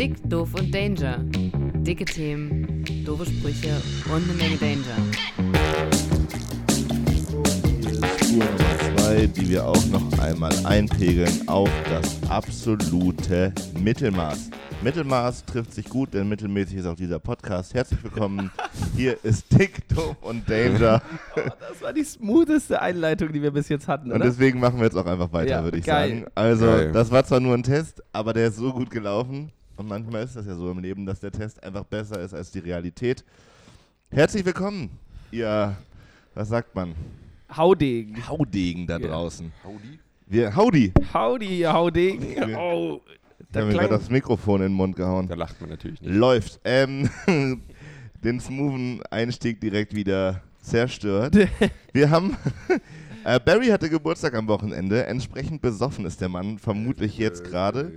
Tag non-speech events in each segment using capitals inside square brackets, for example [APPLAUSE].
Dick, doof und Danger. Dicke Themen, doofe Sprüche und eine Menge Danger. Nummer zwei, die wir auch noch einmal einpegeln auf das absolute Mittelmaß. Mittelmaß trifft sich gut, denn mittelmäßig ist auch dieser Podcast. Herzlich willkommen. [LAUGHS] Hier ist Dick, Doof und Danger. Oh, das war die smootheste Einleitung, die wir bis jetzt hatten, Und oder? deswegen machen wir jetzt auch einfach weiter, Ja, würde ich geil. sagen. Also, Geil. das war zwar nur ein Test, aber der ist so gut gelaufen. Und manchmal ist das ja so im Leben, dass der Test einfach besser ist als die Realität. Herzlich willkommen, ihr, was sagt man, Haudegen. Haudegen da Ja. draußen. Howdy. Wir, Howdy! Howdy, ihr Haudegen. Wir- Oh, Ich da habe mir gerade das Mikrofon in den Mund gehauen. Da lacht man natürlich nicht. Läuft. Ähm, [LAUGHS] den smoothen Einstieg direkt wieder zerstört. [LAUGHS] Wir haben. [LAUGHS] äh, Barry hatte Geburtstag am Wochenende. Entsprechend besoffen ist der Mann, vermutlich jetzt gerade.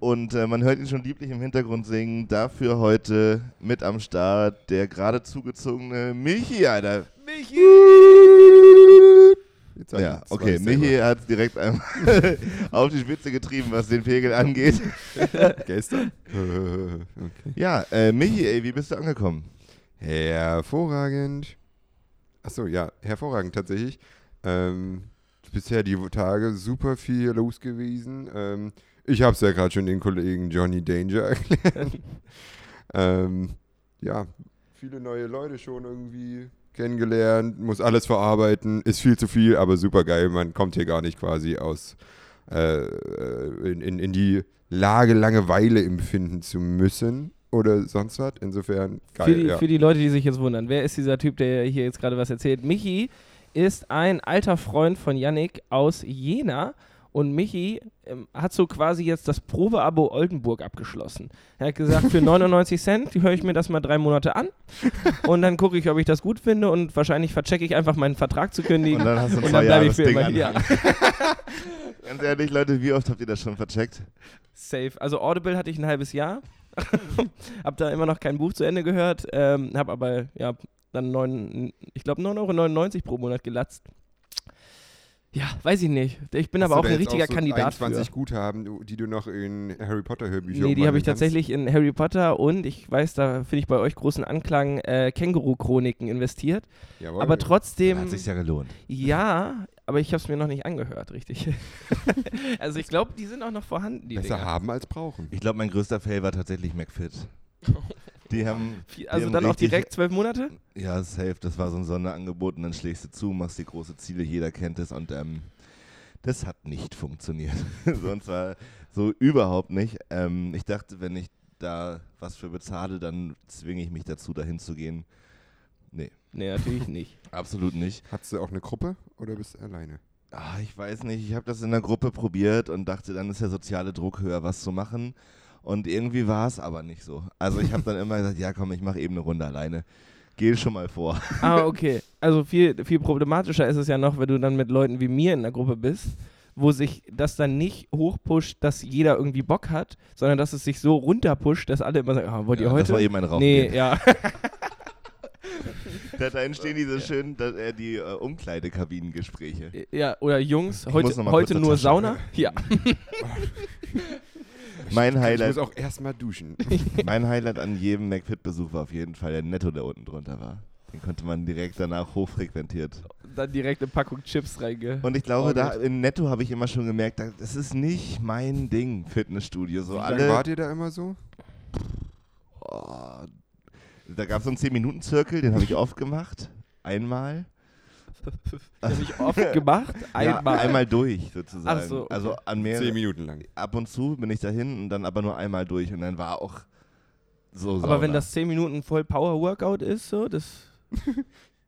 Und äh, man hört ihn schon lieblich im Hintergrund singen. Dafür heute mit am Start der gerade zugezogene Michi, Alter. Jetzt sag ich Ja, okay. Michi hat es direkt einmal [LAUGHS] auf die Spitze getrieben, was den Pegel angeht. [LAUGHS] Gestern? okay. Ja, äh, Michi, ey, wie bist du angekommen? Hervorragend. Achso, ja, hervorragend tatsächlich. Ähm, bisher die Tage super viel los gewesen. Ähm, ich habe es ja gerade schon den Kollegen Johnny Danger [LAUGHS] erklärt. ähm, ja, viele neue Leute schon irgendwie kennengelernt, muss alles verarbeiten, ist viel zu viel, aber super geil. Man kommt hier gar nicht quasi aus äh, äh, in, in, in die Lage Langeweile empfinden zu müssen oder sonst was. Insofern geil. für, die, ja. für die Leute, die sich jetzt wundern, wer ist dieser Typ, der hier jetzt gerade was erzählt? Michi ist ein alter Freund von Yannick aus Jena. Und Michi ähm, hat so quasi jetzt das Probeabo Oldenburg abgeschlossen. Er hat gesagt, für 99 Cent höre ich mir das mal drei Monate an und dann gucke ich, ob ich das gut finde und wahrscheinlich verchecke ich einfach meinen Vertrag zu kündigen. Und dann hast du ein Und dann bleib Jahres ich für Ding immer an. hier. [LAUGHS] Ganz ehrlich, Leute, wie oft habt ihr das schon vercheckt? Safe. Also Audible hatte ich ein halbes Jahr. [LAUGHS] hab da immer noch kein Buch zu Ende gehört. Ähm, hab aber, ja, dann neun, ich glaube 9,99 Euro pro Monat gelatzt. Ja, weiß ich nicht. Ich bin Hast aber auch ein richtiger so Kandidat 21 für. Guthaben, du- die du noch in Harry Potter Hörbücher Nee, die habe ich kannst? tatsächlich in Harry Potter und ich weiß, da finde ich bei euch großen Anklang, äh, Känguru-Chroniken investiert. Jawohl. Aber trotzdem, Hat sich ja gelohnt. ja, aber ich habe es mir noch nicht angehört, richtig. [LAUGHS] also ich glaube, die sind auch noch vorhanden, die Besser Dinger. haben als brauchen. Ich glaube, mein größter Fail war tatsächlich McFit. Die [LAUGHS] haben, die Also haben dann auch direkt zwölf Monate? ja, safe, das war so ein Sonderangebot und dann schlägst du zu, machst die große Ziele, jeder kennt es und ähm, das hat nicht funktioniert. [LAUGHS] Sonst war so überhaupt nicht. Ähm, ich dachte, wenn ich da was für bezahle, dann zwinge ich mich dazu, dahin zu gehen. Nee, Nee, natürlich nicht. [LAUGHS] absolut nicht. Hattest du auch eine Gruppe oder bist du alleine? Ah, ich weiß nicht, ich habe das in der Gruppe probiert und dachte, dann ist der soziale Druck höher, was zu machen. Und irgendwie war es aber nicht so. Also ich habe dann immer gesagt, ja komm, ich mache eben eine Runde alleine. Geh schon mal vor. Ah, okay. Also viel, viel problematischer ist es ja noch, wenn du dann mit Leuten wie mir in der Gruppe bist, wo sich das dann nicht hochpusht, dass jeder irgendwie Bock hat, sondern dass es sich so runterpusht, dass alle immer sagen, ah, wollt ihr Ja, heute? Das war eben ein Rauch. nee, ja. [LAUGHS] Da, entstehen diese schönen, da, äh, die äh, Umkleidekabinengespräche. ja, oder Jungs, heute, heute nur. Sauna? Ja. [LAUGHS] [LAUGHS] Mein Ich Highlight, muss auch erstmal duschen. [LAUGHS] mein Highlight an jedem McFit-Besuch war auf jeden Fall der Netto, der unten drunter war. Den konnte man direkt danach hochfrequentiert. Dann direkt eine Packung Chips reinge. Und ich glaube, Oh da in Netto habe ich immer schon gemerkt, da- das ist nicht mein Ding, Fitnessstudio. So Wie alle, wart ihr da immer so? Oh, da gab es so einen 10-Minuten-Zirkel, den habe ich [LAUGHS] oft gemacht. Einmal. [LAUGHS] Das habe ich oft [LAUGHS] gemacht. Einmal. Ja, einmal durch, sozusagen. Ach so, okay. Also an mir. Zehn Minuten lang. Ab und zu bin ich dahin und dann aber nur einmal durch und dann war auch so Aber Sauna. wenn das 10 Minuten voll Power-Workout ist, so, das. [LAUGHS]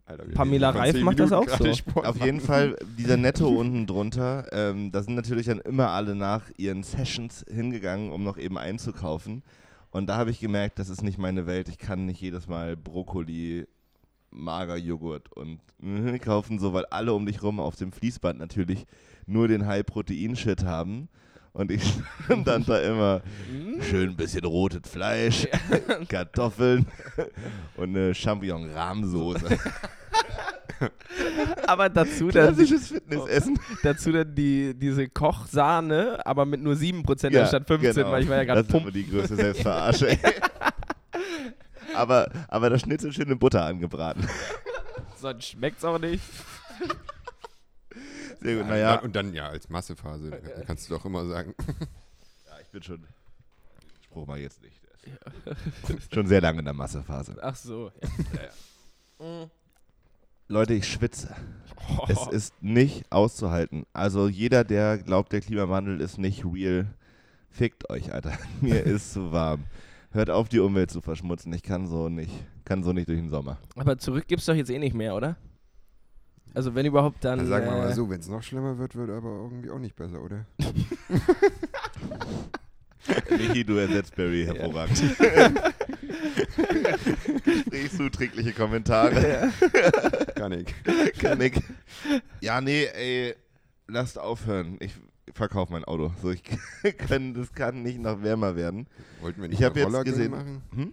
Alter, Pamela Reif zehn macht das auch so. Sport Auf jeden Fall dieser Netto unten drunter, ähm, da sind natürlich dann immer alle nach ihren Sessions hingegangen, um noch eben einzukaufen. Und da habe ich gemerkt, das ist nicht meine Welt. Ich kann nicht jedes Mal Brokkoli, Magerjoghurt und äh, [LAUGHS] kaufen, so weil alle um dich rum auf dem Fließband natürlich nur den High-Protein-Shit haben. Und ich [LAUGHS] stand dann da immer schön ein bisschen rotes Fleisch, [LAUGHS] Kartoffeln und eine Champignon-Rahmsoße. Aber dazu dann, Klassisches Fitnessessen. dazu dann die, diese Kochsahne, aber mit nur 7% Ja, anstatt 15, genau. weil ich war ja gerade Das ist aber pumpen. die größte Selbstverarsche. Aber, aber das Schnitzel schön in Butter angebraten. Sonst schmeckt's auch nicht. Sehr gut, Ja, naja. Und dann ja als Massephase, kannst du doch immer sagen. Ja, ich bin schon. Spruch mal jetzt nicht. schon sehr lange in der Massephase. Ach so. Ja, ja, ja. Leute, ich schwitze. Oh. Es ist nicht auszuhalten. Also jeder, der glaubt, der Klimawandel ist nicht real, fickt euch, Alter. [LAUGHS] Mir ist zu warm. Hört auf, die Umwelt zu verschmutzen. Ich kann so nicht. Kann so nicht durch den Sommer. Aber zurück gibt's doch jetzt eh nicht mehr, oder? Also wenn überhaupt dann. Dann sagen wir äh, mal so, wenn es noch schlimmer wird, wird aber irgendwie auch nicht besser, oder? [LAUGHS] Michi, du ersetzt Barry hervorragend. [LAUGHS] Gesprächszuträgliche Kommentare. Kann ich. Kann ich. Ja, nee, ey, lasst aufhören. Ich verkaufe mein Auto. So, ich [LAUGHS] kann, das kann nicht noch wärmer werden. Wollten wir Ich nicht hab mal jetzt Rollergang gesehen- machen? Hm?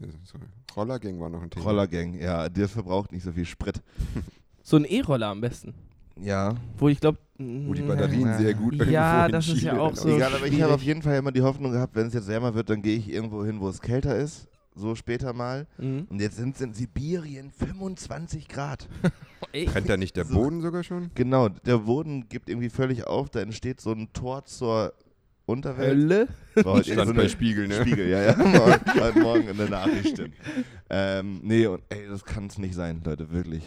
Ja, sorry. Rollergang war noch ein Thema. Rollergang, ja, das verbraucht nicht so viel Sprit. [LAUGHS] So ein E-Roller am besten. Ja. Wo ich glaube. Wo die Batterien [LAUGHS] sehr gut Ja, irgendwo in das ist ja auch so. Egal, aber ich habe auf jeden Fall immer die Hoffnung gehabt, wenn es jetzt wärmer wird, dann gehe ich irgendwo hin, wo es kälter ist. So später mal. Mhm. Und jetzt sind es in Sibirien 25 Grad. [LAUGHS] Brennt da nicht der So. Boden sogar schon? Genau, der Boden gibt irgendwie völlig auf. Da entsteht so ein Tor zur Unterwelt. Hölle? War heute Stand so bei Spiegel, ne? Spiegel, ja, ja. Morgen, heute Morgen in der Nachricht. stimmt. Ähm, nee, und ey, das kann es nicht sein, Leute, wirklich.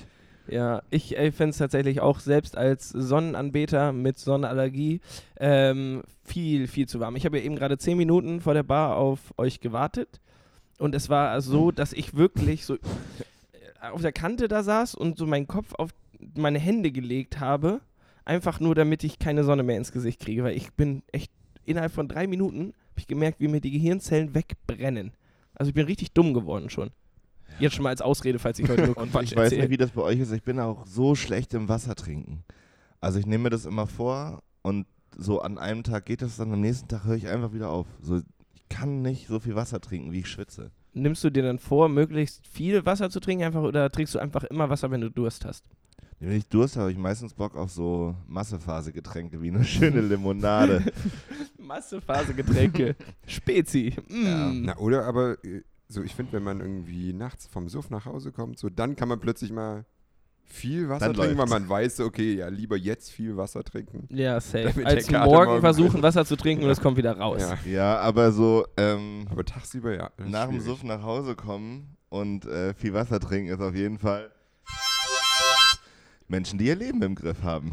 Ja, ich fände es tatsächlich auch selbst als Sonnenanbeter mit Sonnenallergie ähm, viel, viel zu warm. Ich habe ja eben gerade zehn Minuten vor der Bar auf euch gewartet und es war so, dass ich wirklich so äh, auf der Kante da saß und so meinen Kopf auf meine Hände gelegt habe, einfach nur damit ich keine Sonne mehr ins Gesicht kriege, weil ich bin echt innerhalb von drei Minuten habe ich gemerkt, wie mir die Gehirnzellen wegbrennen. Also ich bin richtig dumm geworden schon. Jetzt schon mal als Ausrede, falls ich heute nur [LAUGHS] Und ich weiß nicht, wie das bei euch ist. Ich bin auch so schlecht im Wasser trinken. Also ich nehme mir das immer vor und so an einem Tag geht das dann, am nächsten Tag höre ich einfach wieder auf. So, kann nicht so viel Wasser trinken, wie ich schwitze. Nimmst du dir dann vor, möglichst viel Wasser zu trinken einfach oder trinkst du einfach immer Wasser, wenn du Durst hast? Wenn ich Durst habe, habe ich meistens Bock auf so Massephase-Getränke wie eine schöne [LAUGHS] Limonade. Massephase-Getränke. [LAUGHS] Spezi. Mm. Na, oder aber, äh, so ich finde, wenn man irgendwie nachts vom Suff nach Hause kommt, so dann kann man plötzlich mal viel Wasser Dann trinken, weil man weiß, okay, ja, lieber jetzt viel Wasser trinken. Ja, safe. Damit Als der Kater morgen morgen versuchen. [LAUGHS] Wasser zu trinken und es kommt wieder raus. Ja. ja, aber so ähm, Aber tagsüber, ja. das ist nach dem schwierig. Suff nach Hause kommen und äh, viel Wasser trinken ist auf jeden Fall Menschen, die ihr Leben im Griff haben.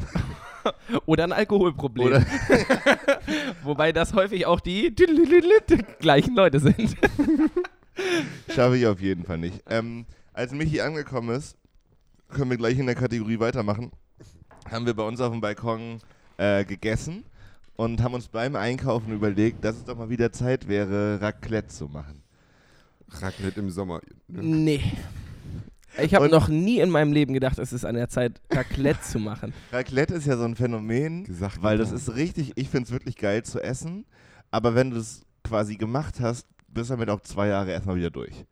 [LAUGHS] Oder ein Alkoholproblem. Oder [LAUGHS] Wobei das häufig auch die gleichen Leute sind. Schaffe ich auf jeden Fall nicht. Ähm, als Michi angekommen ist, können wir gleich in der Kategorie weitermachen, haben wir bei uns auf dem Balkon äh, gegessen und haben uns beim Einkaufen überlegt, dass es doch mal wieder Zeit wäre, Raclette zu machen. Raclette im Sommer. ne? Nee. Ich habe noch nie in meinem Leben gedacht, es ist an der Zeit, Raclette zu machen. [LAUGHS] Raclette ist ja so ein Phänomen, Gesagt, weil das ist richtig, ich finde es wirklich geil zu essen, aber wenn du es quasi gemacht hast, bist du damit auch zwei Jahre erstmal wieder durch.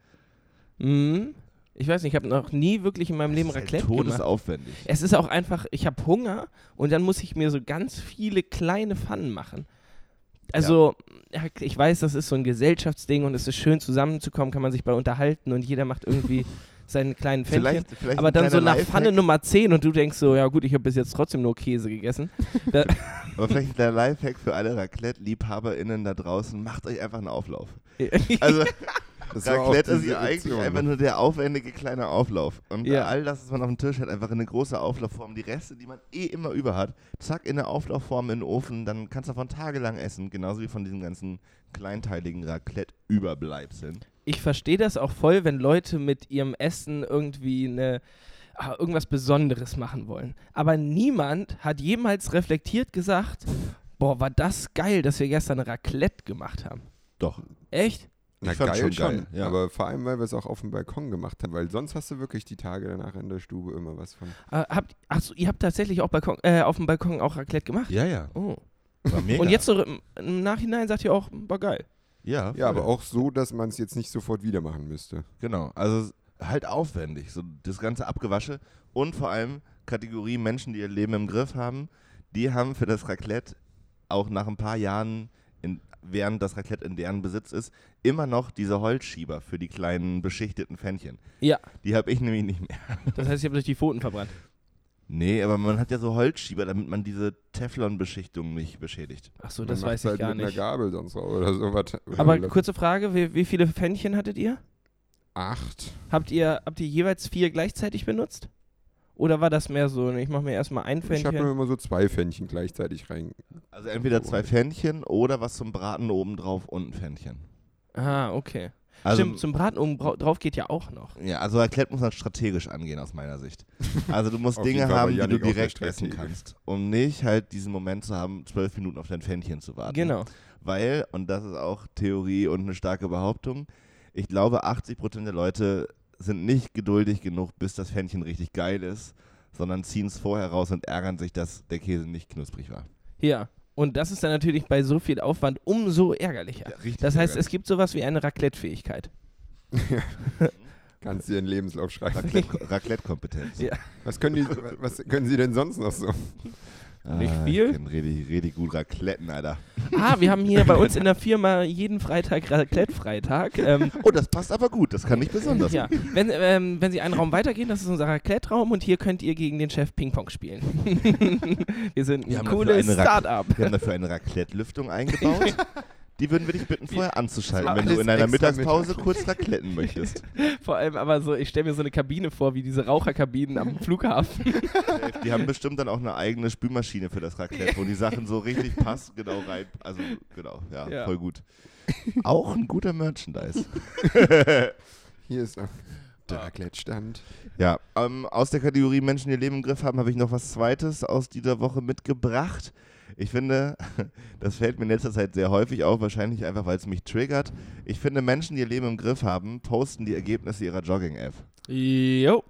Mhm. Ich weiß nicht, ich habe noch nie wirklich in meinem Leben Das ist Raclette halt gemacht. todesaufwendig. Es ist auch einfach, ich habe Hunger und dann muss ich mir so ganz viele kleine Pfannen machen. Also, ja, ich weiß, das ist so ein Gesellschaftsding und es ist schön zusammenzukommen, kann man sich bei unterhalten und jeder macht irgendwie [LAUGHS] seinen kleinen Pfännchen. Vielleicht, vielleicht Aber dann so nach Lifehack, Pfanne Nummer 10 und du denkst so, ja gut, ich habe bis jetzt trotzdem nur Käse gegessen. [LAUGHS] Aber vielleicht der Lifehack für alle Raclette-LiebhaberInnen da draußen, macht euch einfach einen Auflauf. [LAUGHS] Also, Das Raclette ist ja eigentlich einfach nur der aufwendige kleine Auflauf. Und Ja. all das, was man auf dem Tisch hat, einfach in eine große Auflaufform. Die Reste, die man eh immer über hat, zack, in eine Auflaufform in den Ofen, dann kannst du davon tagelang essen. Genauso wie von diesen ganzen kleinteiligen Raclette-Überbleibseln. ich verstehe das auch voll, wenn Leute mit ihrem Essen irgendwie eine, ah, irgendwas Besonderes machen wollen. Aber niemand hat jemals reflektiert gesagt, boah, war das geil, dass wir gestern Raclette gemacht haben. Doch. Echt? Na Ich fand's geil schon schon, geil, ja. aber vor allem, weil wir es auch auf dem Balkon gemacht haben, weil sonst hast du wirklich die Tage danach in der Stube immer was von. Äh, habt, achso, ihr habt tatsächlich auch Balkon, äh, auf dem Balkon auch Raclette gemacht? Ja, ja. Oh. War mega. Und jetzt so im, im Nachhinein sagt ihr auch, war geil. Ja, Ja, aber auch so, dass man es jetzt nicht sofort wieder machen müsste. Genau. Also halt aufwendig. So das ganze Abgewasche und vor allem Kategorie Menschen, die ihr Leben im Griff haben, die haben für das Raclette auch nach ein paar Jahren, in, während das Raclette in deren Besitz ist, immer noch diese Holzschieber für die kleinen beschichteten Pfännchen. Ja, Die habe ich nämlich nicht mehr. das heißt, ich habe durch die Pfoten verbrannt. Nee, aber man hat ja so Holzschieber, damit man diese Teflon-Beschichtung nicht beschädigt. Ach so, das weiß ich halt gar mit nicht. einer Gabel sonst auch oder sowas. Aber kurze Frage, wie, wie viele Pfännchen hattet ihr? Acht. Habt ihr, habt ihr jeweils vier gleichzeitig benutzt? Oder war das mehr so, ich mache mir erstmal ein Ich habe Pfännchen? mir immer so zwei Pfännchen gleichzeitig rein. Also entweder zwei Pfännchen oder was zum Braten obendrauf und ein Pfännchen. Ah, okay. Also, Stimmt, zum Braten oben drauf geht ja auch noch. ja, also Raclette muss man strategisch angehen aus meiner Sicht. Also du musst [LAUGHS] Dinge haben, die du direkt essen kannst. Um nicht halt diesen Moment zu haben, zwölf Minuten auf dein Pfännchen zu warten. Genau. Weil, und das ist auch Theorie und eine starke Behauptung, ich glaube 80% der Leute sind nicht geduldig genug, bis das Pfännchen richtig geil ist, sondern ziehen es vorher raus und ärgern sich, dass der Käse nicht knusprig war. Ja. Und das ist dann natürlich bei so viel Aufwand umso ärgerlicher. richtig Das heißt, ärgerlich. es gibt sowas wie eine Raclette-Fähigkeit. [LAUGHS] Kannst du ihren Lebenslauf schreiben. Raclette- Raclette-Kompetenz. Ja. Was können, die, was können sie denn sonst noch so? Nicht Ah, viel? Ich kenn richtig, richtig gut Racletten, Alter. Ah, wir haben hier bei uns in der Firma jeden Freitag Raclette-Freitag. Ähm, [LAUGHS] Oh, das passt aber gut. Das kann ich besonders. ja. wenn, ähm, wenn Sie einen Raum weitergehen, das ist unser Raclette-Raum und hier könnt ihr gegen den Chef Ping-Pong spielen. [LAUGHS] wir sind Wir ein cooles Start-up. Wir haben dafür eine Raclette-Lüftung eingebaut. [LAUGHS] Die würden wir dich bitten, vorher anzuschalten, wenn du in deiner Mittagspause mit kurz Racletten möchtest. [LAUGHS] Vor allem aber so, ich stelle mir so eine Kabine vor, wie diese Raucherkabinen am Flughafen. Die haben bestimmt dann auch eine eigene Spülmaschine für das Raclette, wo die Sachen so richtig passen, genau rein. Also, genau, ja, Ja. voll gut. Auch ein guter Merchandise. [LAUGHS] Hier ist auch der Raclette-Stand. Ja, ähm, aus der Kategorie Menschen, die ihr Leben im Griff haben, habe ich noch was Zweites aus dieser Woche mitgebracht. Ich finde, [LAUGHS] das fällt mir in letzter Zeit sehr häufig auf, wahrscheinlich einfach, weil es mich triggert. Ich finde, Menschen, die ihr Leben im Griff haben, posten die Ergebnisse ihrer Jogging-App. Jo.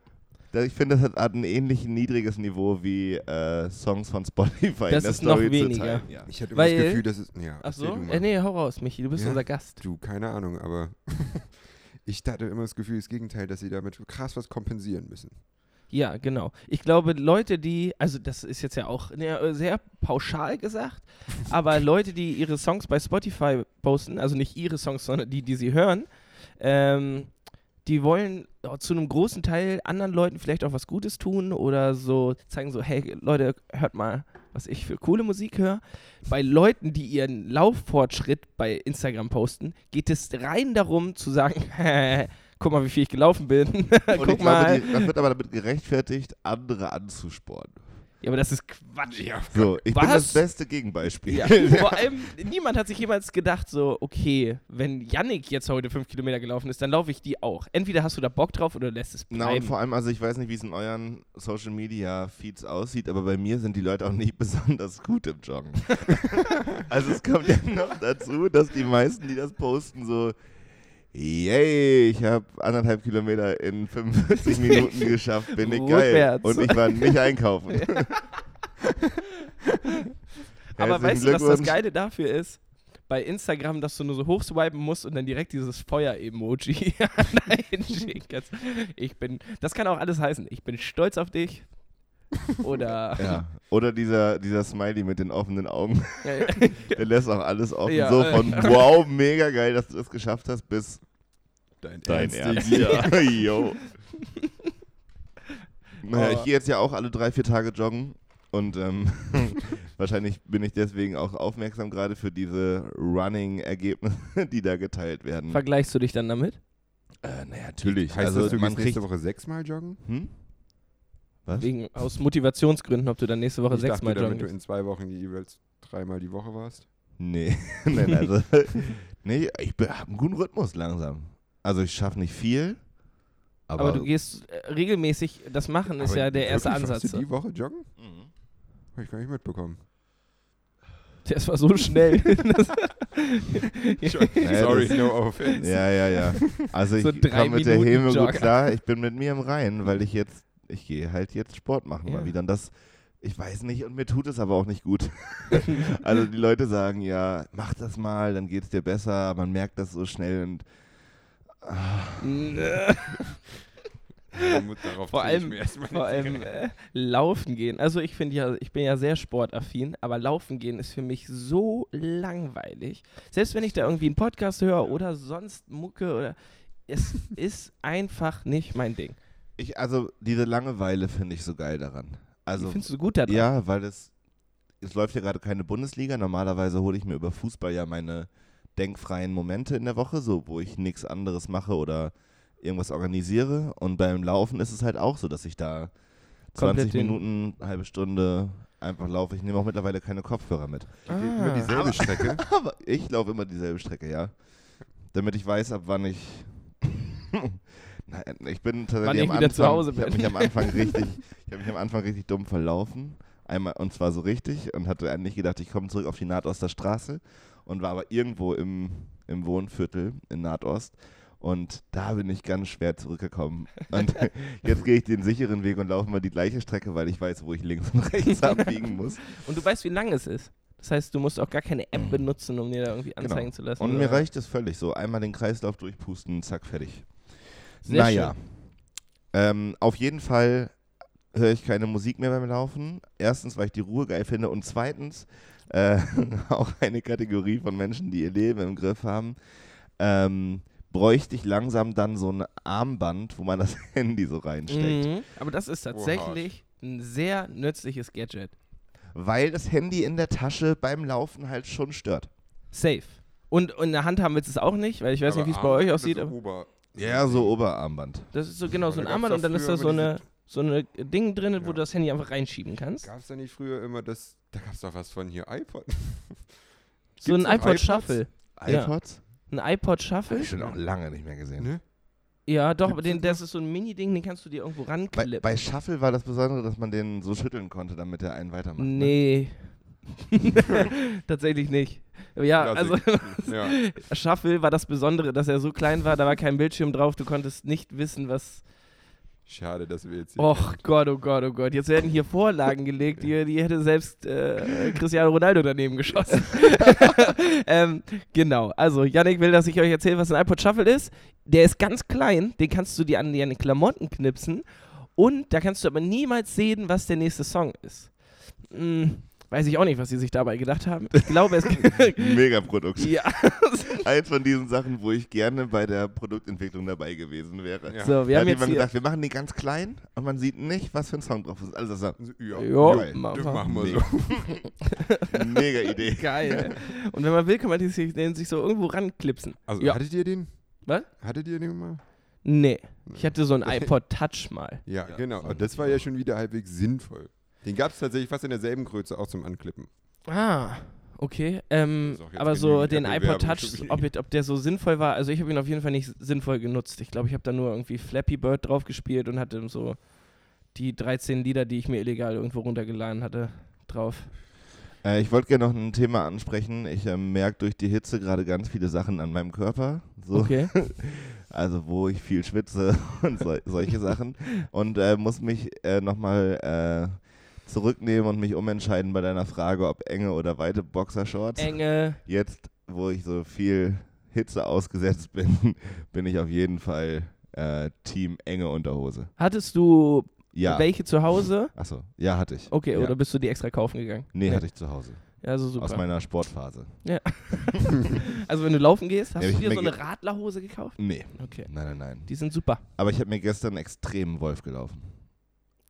Ich finde, das hat, ein ähnlich niedriges Niveau wie äh, Songs von Spotify Das in der ist noch Story zu weniger. teilen. Ja. Ich hatte immer Weil- das Gefühl, dass es. Ja, Ach so? Äh, nee, hau raus, Michi, du bist Ja. unser Gast. Du, keine Ahnung, aber [LAUGHS] ich hatte immer das Gefühl, das Gegenteil, dass sie damit krass was kompensieren müssen. Ja, genau. Ich glaube, Leute, die, also das ist jetzt ja auch ne, sehr pauschal gesagt, [LAUGHS] aber Leute, die ihre Songs bei Spotify posten, also nicht ihre Songs, sondern die, die sie hören, ähm, die wollen auch zu einem großen Teil anderen Leuten vielleicht auch was Gutes tun oder so zeigen so, hey Leute, hört mal, was ich für coole Musik höre. Bei Leuten, die ihren Lauffortschritt bei Instagram posten, geht es rein darum zu sagen, [LAUGHS] guck mal, wie viel ich gelaufen bin. [LAUGHS] Und ich glaube, die, das wird aber damit gerechtfertigt, andere anzuspornen. Ja, aber das ist Quatsch. Ja. So, ich bin Was? das beste Gegenbeispiel. Ja. [LAUGHS] Vor allem, niemand hat sich jemals gedacht, so, okay, wenn Yannick jetzt heute fünf Kilometer gelaufen ist, dann laufe ich die auch. Entweder hast du da Bock drauf oder lässt es Na und bleiben. vor allem, also ich weiß nicht, wie es in euren Social Media Feeds aussieht, aber bei mir sind die Leute auch nicht [LAUGHS] besonders gut im Joggen. also es kommt ja noch dazu, dass die meisten, die das posten, so, yay, ich habe anderthalb Kilometer in 45 [LAUGHS] Minuten geschafft, bin ich geil. Und ich war nicht einkaufen. [LAUGHS] [LAUGHS] aber Herzlichen weißt du, was das. Geile dafür ist? Bei Instagram, dass du nur so hochswipen musst und dann direkt dieses Feuer-Emoji einschicken kannst. Ich bin, das kann auch alles heißen. Ich bin stolz auf dich. [LAUGHS] Oder. Ja. Oder dieser, dieser Smiley mit den offenen Augen, [LAUGHS] Ja. [LAUGHS] der lässt auch alles offen. Ja, so von wow, mega geil, dass du das geschafft hast, bis Dein, Dein Ernst? Ja. Jo. Naja, ich gehe jetzt ja auch alle drei, vier Tage joggen und ähm, wahrscheinlich bin ich deswegen auch aufmerksam gerade für diese Running-Ergebnisse, die da geteilt werden. Vergleichst du dich dann damit? äh, naja, natürlich. Heißt also das, du man gehst kriegt. nächste Woche sechsmal joggen? Hm? Was? Wegen, aus Motivationsgründen, ob du dann nächste Woche ich dachte, sechsmal joggen damit du in zwei Wochen jeweils dreimal die Woche warst. Nee, [LAUGHS] nein, also. [LAUGHS] nee, ich habe einen guten Rhythmus langsam. Also ich schaffe nicht viel, aber. Aber, du gehst äh, regelmäßig, das machen ist ja der erste Ansatz. Warst du die Woche joggen? Mhm. Habe ich gar nicht mitbekommen. Das war so [LAUGHS] schnell. Sorry, no offense. Ja, ja, ja. Also ich So komme mit der Häme gut klar. Ich bin mit mir im Reinen, weil ich jetzt, ich gehe halt jetzt Sport machen Ja. mal wieder. Und das, ich weiß nicht, und mir tut es aber auch nicht gut. [LAUGHS] [LAUGHS] also die Leute sagen, ja, mach das mal, dann geht es dir besser. Man merkt das so schnell und [LAUGHS] Darauf Vor allem, mir erstmal vor allem äh, laufen gehen. Also ich finde ja, ich bin ja sehr sportaffin, aber laufen gehen ist für mich so langweilig. Selbst wenn ich da irgendwie einen Podcast höre oder sonst Mucke oder es ist einfach nicht mein Ding. Ich, also diese Langeweile finde ich so geil daran. Also Wie findest du gut daran? ja, weil es es läuft ja gerade keine Bundesliga. Normalerweise hole ich mir über Fußball ja meine denkfreien Momente in der Woche, so wo ich nichts anderes mache oder irgendwas organisiere. Und beim Laufen ist es halt auch so, dass ich da Komplett 20 den- Minuten, halbe Stunde einfach laufe. Ich nehme auch mittlerweile keine Kopfhörer mit. Immer dieselbe Aber- Strecke. [LAUGHS] Aber ich laufe immer dieselbe Strecke, ja. Damit ich weiß, ab wann ich. Nein, ich bin tatsächlich ich am Anfang, zu Hause [LAUGHS] Ich habe bin. mich am Anfang richtig, ich habe mich am Anfang richtig dumm verlaufen. Einmal und zwar so richtig und hatte eigentlich gedacht, ich komme zurück auf die Nordoster Straße und war aber irgendwo im, im Wohnviertel in Nordost. Und da bin ich ganz schwer zurückgekommen. Und [LAUGHS] jetzt gehe ich den sicheren Weg und laufe mal die gleiche Strecke, weil ich weiß, wo ich links und rechts [LAUGHS] abbiegen muss. Und du weißt, wie lang es ist. Das heißt, du musst auch gar keine App benutzen, um dir da irgendwie anzeigen zu lassen. Mhm. Genau. Und mir oder? reicht es völlig so. Einmal den Kreislauf durchpusten, zack, fertig. Sehr naja. Ähm, auf jeden Fall höre ich keine Musik mehr beim Laufen. Erstens, weil ich die Ruhe geil finde. Und zweitens, äh, [LAUGHS] auch eine Kategorie von Menschen, die ihr Leben im Griff haben, ähm, bräuchte ich langsam dann so ein Armband, wo man das [LAUGHS] Handy so reinsteckt. Mhm. Aber das ist tatsächlich ein sehr nützliches Gadget. Weil das Handy in der Tasche beim Laufen halt schon stört. Safe. Und, und in der Hand haben wir es auch nicht, weil ich weiß nicht, wie es bei euch aussieht. Aber Ober Ja, so Oberarmband. das ist so genau so ein Armband und dann ist da so eine, so eine Ding drin, wo Ja. du das Handy einfach reinschieben kannst. Gab es da nicht früher immer das, da gab es doch was von hier, iPod? [LAUGHS] So ein iPod iPods? Shuffle. Ja. iPods? Ein iPod Habe Shuffle? ich schon auch lange nicht mehr gesehen. Ne? Ja, doch, aber den, das ist so ein Mini-Ding, den kannst du dir irgendwo Bei, ranklippen. bei Shuffle war das Besondere, dass man den so schütteln konnte, damit er einen weitermacht. Ne? [LAUGHS] Tatsächlich nicht. Ja, also [LAUGHS] ja. Shuffle war das Besondere, dass er so klein war, da war kein Bildschirm drauf, du konntest nicht wissen, was. Schade, dass wir jetzt hier Och Gott, oh Gott, oh Gott. Jetzt werden hier Vorlagen gelegt, die, die hätte selbst äh, Cristiano Ronaldo daneben geschossen. [LAUGHS] ähm, genau, also Yannick will, dass ich euch erzähle, was ein iPod Shuffle ist. Der ist ganz klein, den kannst du dir an deine Klamotten knipsen und da kannst du aber niemals sehen, was der nächste Song ist. Hm, weiß ich auch nicht, was sie sich dabei gedacht haben. Ich glaube, es. [LAUGHS] [LAUGHS] Megaprodukt. ja. [LAUGHS] Eins von diesen Sachen, wo ich gerne bei der Produktentwicklung dabei gewesen wäre. Ja. So, wir da haben hat jetzt gesagt, wir machen die ganz klein und man sieht nicht, was für ein Song drauf ist. Also das ist Ja, Jo, geil. machen wir so. mega Idee. Geil. Und wenn man will, kann man die sich, den sich so irgendwo ranklipsen. Also Ja. hattet ihr den? Was? Hattet ihr den mal? Nee. Ich hatte so ein iPod Touch mal. Ja, Ja, genau. so Und das war ja schon wieder halbwegs sinnvoll. Den gab es tatsächlich fast in derselben Größe auch zum Anklippen. Ah, okay. Ähm, aber so den iPod Touch, ob, ob der so sinnvoll war, also ich habe ihn auf jeden Fall nicht sinnvoll genutzt. Ich glaube, ich habe da nur irgendwie Flappy Bird drauf gespielt und hatte so die 13 Lieder, die ich mir illegal irgendwo runtergeladen hatte, drauf. Äh, ich wollte gerne noch ein Thema ansprechen. Ich äh, merke durch die Hitze gerade ganz viele Sachen an meinem Körper. So. Okay. [LAUGHS] Also wo ich viel schwitze [LAUGHS] und so, solche Sachen. Und äh, muss mich äh, nochmal äh, zurücknehmen und mich umentscheiden bei deiner Frage, ob enge oder weite Boxershorts. Enge. Jetzt, wo ich so viel Hitze ausgesetzt [LAUGHS] bin, bin ich auf jeden Fall äh, Team enge Unterhose. Hattest du Ja. welche zu Hause? Achso, ja, hatte ich. Okay, ja. oder bist du die extra kaufen gegangen? Nee, hatte ich zu Hause. Ja, so super. Aus meiner Sportphase. [LAUGHS] [LAUGHS] also wenn du laufen gehst, hast Ja, du dir so eine Radlerhose gekauft? Nee, Okay. nein, nein, nein. Die sind super. Aber ich habe mir gestern extremen Wolf gelaufen.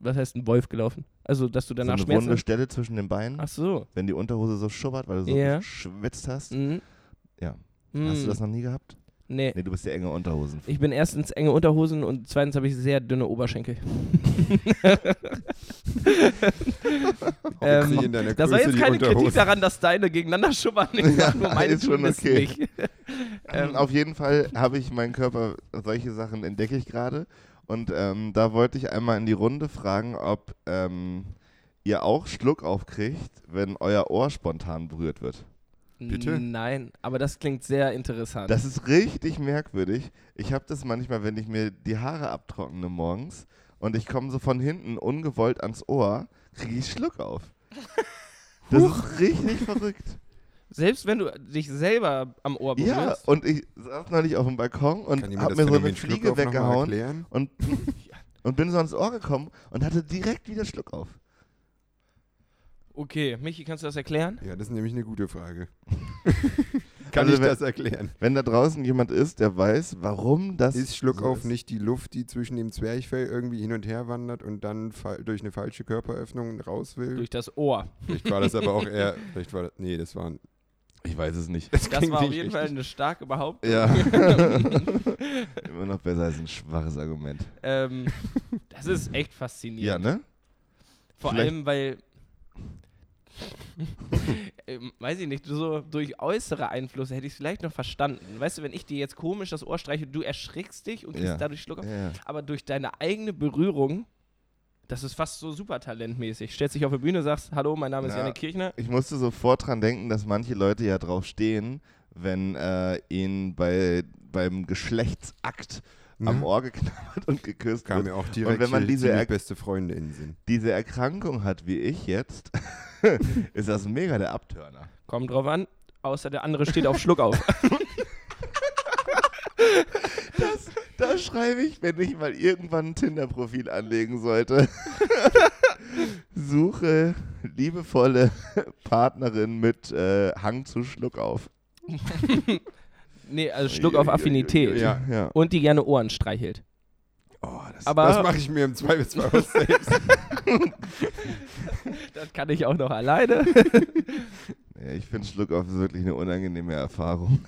Was heißt ein Wolf gelaufen? Also, dass du danach so eine wunde. Stelle zwischen den Beinen, Ach so. wenn die Unterhose so schubbert, weil du so Ja. geschwitzt hast. Mhm. Ja. Mhm. Hast du das noch nie gehabt? Nee. Nee, du bist ja enge Unterhosen. Ich bin erstens enge Unterhosen und zweitens habe ich sehr dünne Oberschenkel. [LAUGHS] [LAUGHS] Ähm, in deiner das war Größe jetzt die keine Kritik Unterhose. daran, dass deine gegeneinander schubbern. Ich [LAUGHS] Ja, sag nur, meine ist schon tun es okay. nicht. Ähm, Auf jeden Fall habe ich meinen Körper, solche Sachen entdecke ich gerade. Und ähm, da wollte ich einmal in die Runde fragen, ob ähm, ihr auch Schluck aufkriegt, wenn euer Ohr spontan berührt wird. Bitte? Nein, aber das klingt sehr interessant. Das ist richtig merkwürdig. Ich habe das manchmal, wenn ich mir die Haare abtrockne morgens und ich komme so von hinten ungewollt ans Ohr, kriege ich Schluck auf. Das ist richtig verrückt. Selbst wenn du dich selber am Ohr berührst. Ja, und ich saß neulich auf dem Balkon und habe das mir so eine Fliege weggehauen und [LAUGHS] und bin so ans Ohr gekommen und hatte direkt wieder Schluck auf. Okay, Michi, kannst du das erklären? Ja, das ist nämlich eine gute Frage. [LAUGHS] Kann Also ich wenn- das erklären? Wenn da draußen jemand ist, der weiß, warum das Ist Schluckauf so ist. nicht die Luft, die zwischen dem Zwerchfell irgendwie hin und her wandert und dann durch eine falsche Körperöffnung raus will? Durch das Ohr. Vielleicht war das aber auch [LAUGHS] eher, vielleicht war das, nee, das war, Ich weiß es nicht. Das klingt war auf jeden Fall eine starke Behauptung. Ja. [LAUGHS] Immer noch besser als ein schwaches Argument. Ähm, [LAUGHS] das ist echt Ja, faszinierend. ne? Vor vielleicht- allem, weil. [LAUGHS] ähm, weiß ich nicht, so durch äußere Einflüsse hätte ich es vielleicht noch verstanden. Weißt du, wenn ich dir jetzt komisch das Ohr streiche, du erschrickst dich und kriegst Ja. dadurch Schluck auf. Ja, ja. Aber durch deine eigene Berührung, das ist fast so super talentmäßig. Stellst dich auf die Bühne, sagst, hallo, mein Name ist Na, Janik Kirchner. Ich musste sofort dran denken, dass manche Leute ja drauf stehen, wenn äh, ihnen bei, beim Geschlechtsakt am Mhm. Ohr geknabbert und geküsst kam wird. mir auch direkt wenn man diese Er- beste Freunde in Sinn. Diese Erkrankung hat wie ich jetzt, [LAUGHS] ist das mega der Abtörner. Kommt drauf an, außer der andere steht auf Schluck auf. [LAUGHS] Das, das schreibe ich, wenn ich mal irgendwann ein Tinder-Profil anlegen sollte. Suche liebevolle Partnerin mit äh, Hang zu Schluck auf. nee, also Schluck auf Affinität. Ja. ja. Und die gerne Ohren streichelt. Oh, das, Aber das mache ich mir im Zweifelsfall auch selbst. [LAUGHS] das kann ich auch noch alleine. ja, ich finde Schluck auf ist wirklich eine unangenehme Erfahrung.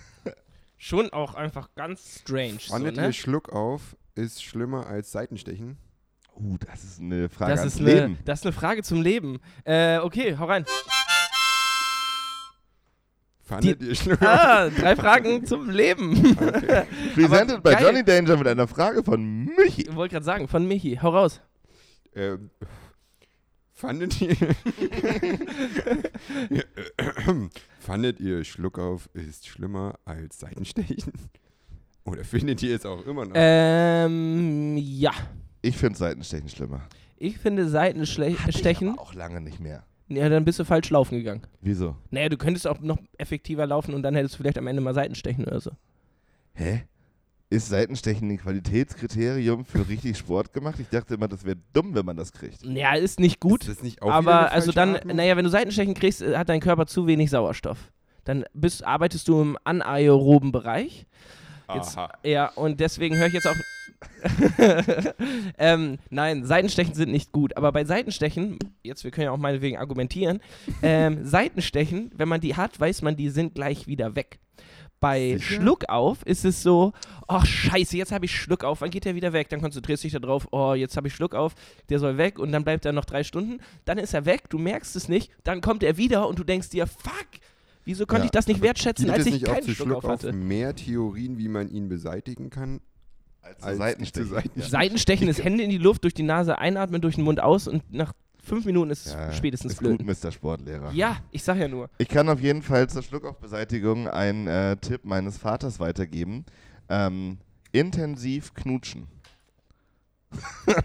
Schon auch einfach ganz strange. So, Fandet ne? ihr Schluck auf ist schlimmer als Seitenstechen? Uh, das ist eine Frage Das ans ist, eine, Leben. das ist eine Frage zum Leben. Äh, okay, hau rein. Fandet ihr Schluck auf? Ah, drei Fragen zum Leben. [LAUGHS] Presented aber by. Johnny Danger mit einer Frage von Michi. Ich wollte gerade sagen, von Michi. Hau raus. Ähm, fandet ihr. [LAUGHS] [LAUGHS] fandet ihr Schluck auf ist schlimmer als Seitenstechen? [LAUGHS] Oder findet ihr es auch immer noch? Ähm, ja. Ich finde Seitenstechen schlimmer. Ich finde Seitenstechen. Auch lange nicht mehr. Ja, dann bist du falsch laufen gegangen. Wieso? Naja, du könntest auch noch effektiver laufen und dann hättest du vielleicht am Ende mal Seitenstechen oder so. Hä? Ist Seitenstechen ein Qualitätskriterium für richtig Sport gemacht? Ich dachte immer, das wäre dumm, wenn man das kriegt. Ja, ist nicht gut. Ist das nicht auch Aber also dann, Atmung? naja, wenn du Seitenstechen kriegst, äh, hat dein Körper zu wenig Sauerstoff. Dann bist, arbeitest du im anaeroben Bereich. Jetzt, Aha. ja, und deswegen höre ich jetzt auch. [LAUGHS] ähm, nein, Seitenstechen sind nicht gut. Aber bei Seitenstechen, jetzt, wir können ja auch meinetwegen argumentieren, ähm, [LAUGHS] Seitenstechen, wenn man die hat, weiß man, die sind gleich wieder weg. Bei Sicher? Schluck auf ist es so, ach scheiße, jetzt habe ich Schluck auf, wann geht der wieder weg? Dann konzentrierst du dich darauf, oh, jetzt habe ich Schluck auf, der soll weg und dann bleibt er noch drei Stunden. Dann ist er weg, du merkst es nicht, dann kommt er wieder und du denkst dir, fuck, wieso konnte Ja, ich das nicht wertschätzen, als es ich nicht keinen zu Schluck, Schluck auf auf hatte? mehr Theorien, wie man ihn beseitigen kann? Als Als Seitenstechen. Seitenstechen. Seitenstechen ist Hände in die Luft, durch die Nase einatmen, durch den Mund aus und nach fünf Minuten ist es Ja, spätestens ist gut. Mr. Sportlehrer. Ja, ich sag ja nur. Ich kann auf jeden Fall zur Schluckaufbeseitigung einen äh, Tipp meines Vaters weitergeben. Ähm, intensiv knutschen. [LAUGHS]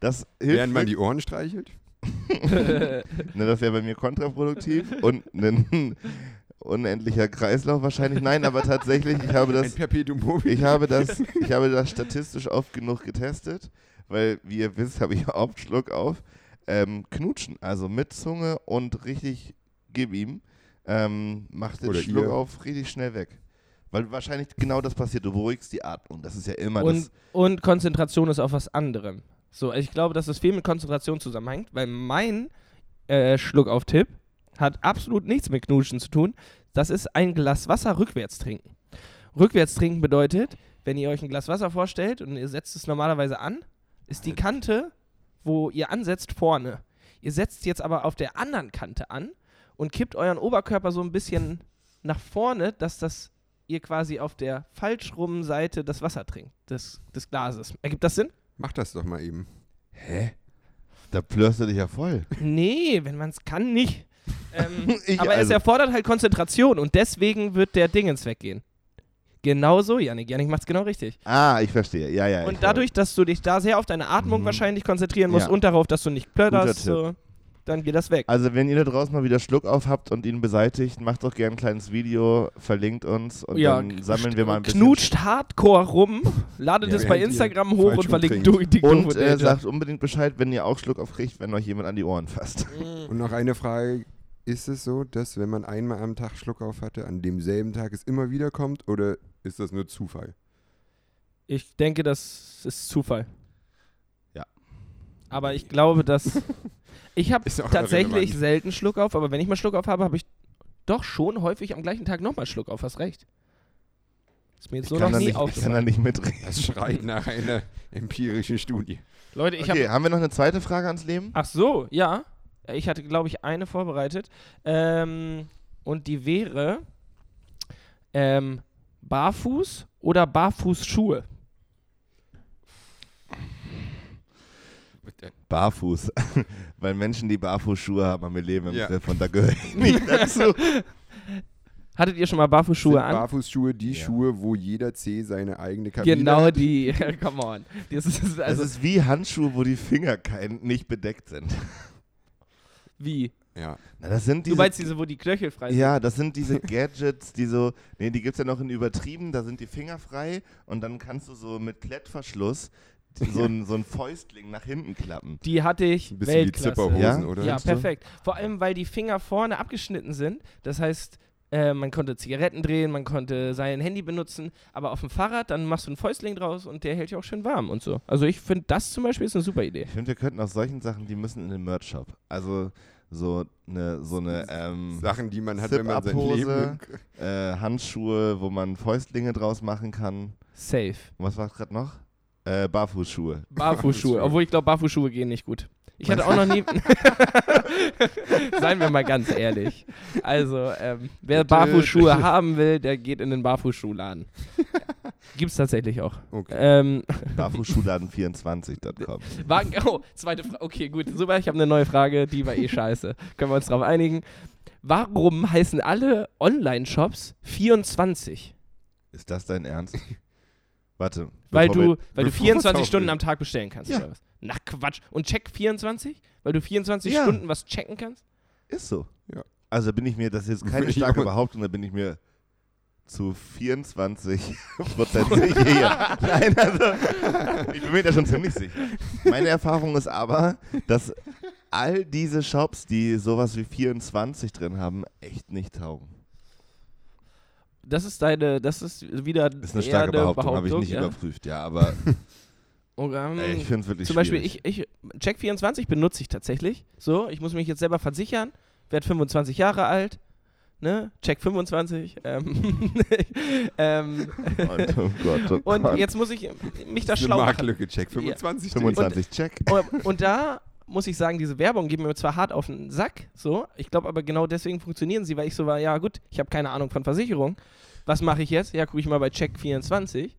das hilft. Während man die Ohren streichelt? [LAUGHS] ne, das wäre bei mir kontraproduktiv und ein [LAUGHS] unendlicher Kreislauf wahrscheinlich. Nein, aber tatsächlich, ich habe Ein das, ich habe das, ich habe das statistisch oft genug getestet, weil, wie ihr wisst, habe ich oft Schluck auf. Ähm, knutschen, also mit Zunge und richtig gib ihm, ähm, macht den Oder Schluck ihr. auf richtig schnell weg. Weil wahrscheinlich genau das passiert, du beruhigst die Atmung. Das ist ja immer Und, das. und Konzentration ist auf was anderem. So, ich glaube, dass es viel mit Konzentration zusammenhängt, weil mein äh, Schluck auf Tipp hat absolut nichts mit Knutschen zu tun. Das ist ein Glas Wasser rückwärts trinken. Rückwärts trinken bedeutet, wenn ihr euch ein Glas Wasser vorstellt und ihr setzt es normalerweise an, ist die Kante, wo ihr ansetzt, vorne. Ihr setzt jetzt aber auf der anderen Kante an und kippt euren Oberkörper so ein bisschen nach vorne, dass das ihr quasi auf der falsch rum Seite das Wasser trinkt, des, des Glases. Ergibt das Sinn? Mach das doch mal eben. Hä? Da plörst du dich ja voll. Nee, wenn man es kann, nicht. [LAUGHS] Ähm, aber es also- erfordert halt Konzentration und deswegen wird der Dingens weggehen. Genau so, Janik. Janik macht es genau richtig. Ah, ich verstehe. Ja, ja. Und dadurch, dass du dich da sehr auf deine Atmung Mhm. wahrscheinlich konzentrieren musst Ja. und darauf, dass du nicht plötterst. So. dann geht das weg. Also wenn ihr da draußen mal wieder Schluck auf habt und ihn beseitigt, macht doch gerne ein kleines Video, verlinkt uns und ja, dann sammeln wir mal ein bisschen. Knutscht hardcore rum, ladet Ja, es bei Instagram hoch falsch und verlinkt du die Und äh, sagt unbedingt Bescheid, wenn ihr auch Schluck auf kriegt, wenn euch jemand an die Ohren fasst. Und noch eine Frage. Ist es so, dass wenn man einmal am Tag Schluck auf hatte, an demselben Tag es immer wieder kommt oder ist das nur Zufall? Ich denke, das ist Zufall. Ja. Aber ich glaube, dass. [LAUGHS] Ich habe tatsächlich selten Schluck auf, aber wenn ich mal Schluck auf habe, habe ich doch schon häufig am gleichen Tag nochmal Schluck auf. Hast recht. Ist mir jetzt so noch nie nicht, ich kann da nicht mitreden. Das schreit nach einer empirischen Studie. Leute, ich Okay, habe. haben wir noch eine zweite Frage ans Leben? Ach so, ja. Ich hatte, glaube ich, eine vorbereitet. Ähm, und die wäre ähm, Barfuß oder Barfußschuhe? Barfuß. [LAUGHS] Weil Menschen, die Barfußschuhe haben, haben ihr Leben im Ja. Griff und da gehöre ich nicht [LAUGHS] dazu. Hattet ihr schon mal Barfußschuhe Sind an? Barfußschuhe die Ja. Schuhe, wo jeder Zeh seine eigene Kabine Genau hat? die. [LAUGHS] Come on. Das ist, Das also, ist wie Handschuhe, wo die Finger kein, nicht bedeckt sind. wie? Ja. Na, das sind Du diese, meinst diese, wo die Knöchel frei sind? ja, das sind diese Gadgets, die so, nee, die gibt es ja noch in übertrieben, da sind die Finger frei und dann kannst du so mit Klettverschluss so [LAUGHS] ein, so ein Fäustling nach hinten klappen. Die hatte ich Ein bisschen wie Weltklasse. Zipperhosen, Ja? oder? Ja, du? perfekt. Vor allem, weil die Finger vorne abgeschnitten sind. Das heißt, äh, man konnte Zigaretten drehen, man konnte sein Handy benutzen, aber auf dem Fahrrad, dann machst du ein Fäustling draus und der hält ja auch schön warm und so. Also ich finde, das zum Beispiel ist eine super Idee. Ich finde, wir könnten aus solchen Sachen, die müssen in den Merch-Shop. Also so eine, so eine ähm, Sachen, die man hat, wenn man sein. Leben äh, Handschuhe, wo man Fäustlinge draus machen kann. Safe. Und was war gerade noch? Äh, Barfußschuhe. Barfußschuhe. Obwohl ich glaube, Barfußschuhe gehen nicht gut. Ich hatte auch noch nie. [LAUGHS] Seien wir mal ganz ehrlich. Also, ähm, wer. Barfußschuhe haben will, der geht in den Barfußschuhladen. Gibt's tatsächlich auch. Okay. Ähm, [LAUGHS] Barfußschuhladen24.com. [LAUGHS] war, oh, zweite Frage. Okay, gut. Super, ich habe eine neue Frage. Die war eh scheiße. [LAUGHS] Können wir uns drauf einigen? Warum heißen alle Online-Shops 24? Ist das dein Ernst? Warte. Weil du, wir- weil du bevor 24 es Stunden am Tag bestellen kannst, Ja. oder was? Na Quatsch. Und check 24? Weil du 24 Ja. Stunden was checken kannst? Ist so. Ja. Also bin ich mir, das ist jetzt keine starke Behauptung, da bin ich mir zu 24 Prozent sicher. Nein, also ich bin mir da schon ziemlich sicher. Meine Erfahrung ist aber, dass all diese Shops, die sowas wie 24 drin haben, echt nicht taugen. Das ist deine, das ist wieder Das ist eine starke Behauptung, habe ich nicht ja. überprüft, ja, aber [LAUGHS] Und, ähm, ey, ich finde es wirklich zum Beispiel, schwierig. ich, ich, Check24 benutze ich tatsächlich. So, ich muss mich jetzt selber versichern, werde 25 Jahre alt. Ne? Check 25. Ähm, [LAUGHS] ähm, Und, oh Gott, oh [LAUGHS] und Gott. jetzt muss ich mich da schlau machen. Marktlücke, check 25. 25, check. Und, und da muss ich sagen, diese Werbung geht mir zwar hart auf den Sack, so. Ich glaube aber genau deswegen funktionieren sie, weil ich so war, ja gut, ich habe keine Ahnung von Versicherung. Was mache ich jetzt? Ja, gucke ich mal bei Check24.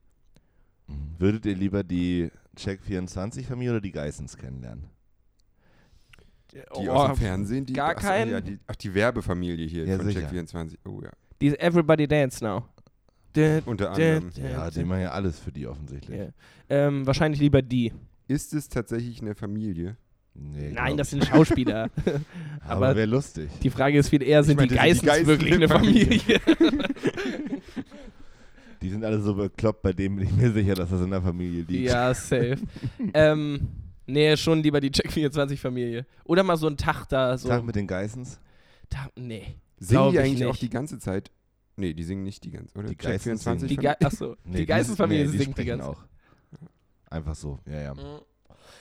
Würdet ihr lieber die Check24-Familie oder die Geissens kennenlernen? Die Oh, aus dem Fernsehen, die. gar ach so, kein- Ja, die, ach, die Werbefamilie hier Ja, von sicher. Check 24. Oh ja. Die ist Everybody Dance Now. [LAUGHS] Unter anderem. Ja, die machen ja alles für die offensichtlich. Ja. Ähm, wahrscheinlich lieber die. Ist es tatsächlich eine Familie? Nee, Nein, das ich sind Schauspieler. [LAUGHS] [LAUGHS] aber- aber wäre lustig. die Frage ist viel eher, sind meine, die Geissens wirklich eine eine Familie? Die sind alle so bekloppt, bei denen bin ich mir sicher, dass das in der Familie liegt. ja, safe. ähm, nee, schon lieber die Check24-Familie. Oder mal so ein Tag da. So. Tag mit den Geissens. Tag, nee. Singen die ich eigentlich auch nicht. die ganze Zeit? Nee, die singen nicht die ganze, oder? Die Geissens 24 Die, Familie? Ge Achso, [LAUGHS] Nee, die Geissens-Familie nee, singt die ganze auch. Einfach so, ja, ja.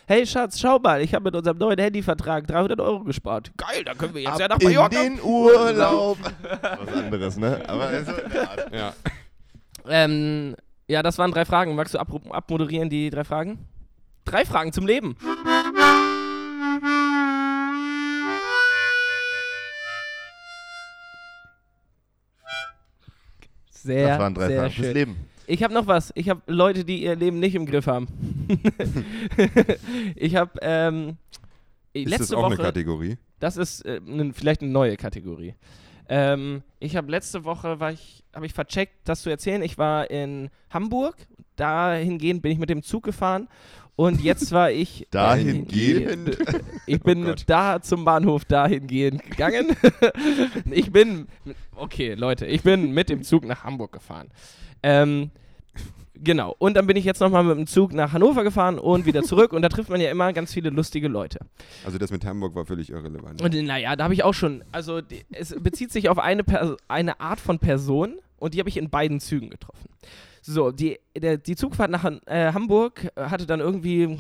Hey Schatz, schau mal, ich habe mit unserem neuen Handyvertrag 300 Euro gespart. Geil, da können wir jetzt ja nach in Mallorca. den Urlaub. [LAUGHS] Was anderes, ne? Aber so in der Art. Ja. Ähm, ja, das waren drei Fragen. Magst du ab abmoderieren, die drei Fragen? Drei Fragen zum Leben. Sehr, Das waren drei sehr Fragen schön. fürs Leben. Ich habe noch was. Ich habe Leute, die ihr Leben nicht im Griff haben. [LAUGHS] ich habe ähm, Ist letzte das auch Woche. eine Kategorie? Das ist äh, ne, vielleicht eine neue Kategorie. Ähm, ich habe letzte Woche, war ich, habe ich vercheckt, das zu erzählen. Ich war in Hamburg. Dahingehend bin ich mit dem Zug gefahren Und jetzt war ich [LAUGHS] Dahingehend? [LAUGHS] Ich bin Oh da zum Bahnhof dahingehend gegangen. [LAUGHS] ich bin, okay, Leute, ich bin mit dem Zug nach Hamburg gefahren. Ähm, genau. Und dann bin ich jetzt nochmal mit dem Zug nach Hannover gefahren und wieder zurück. und da trifft man ja immer ganz viele lustige Leute. Also das mit Hamburg war völlig irrelevant. Und naja, da habe ich auch schon, also es bezieht sich auf eine, Per- eine Art von Person und die habe ich in beiden Zügen getroffen. So, die, der, die Zugfahrt nach äh, Hamburg äh, hatte dann irgendwie,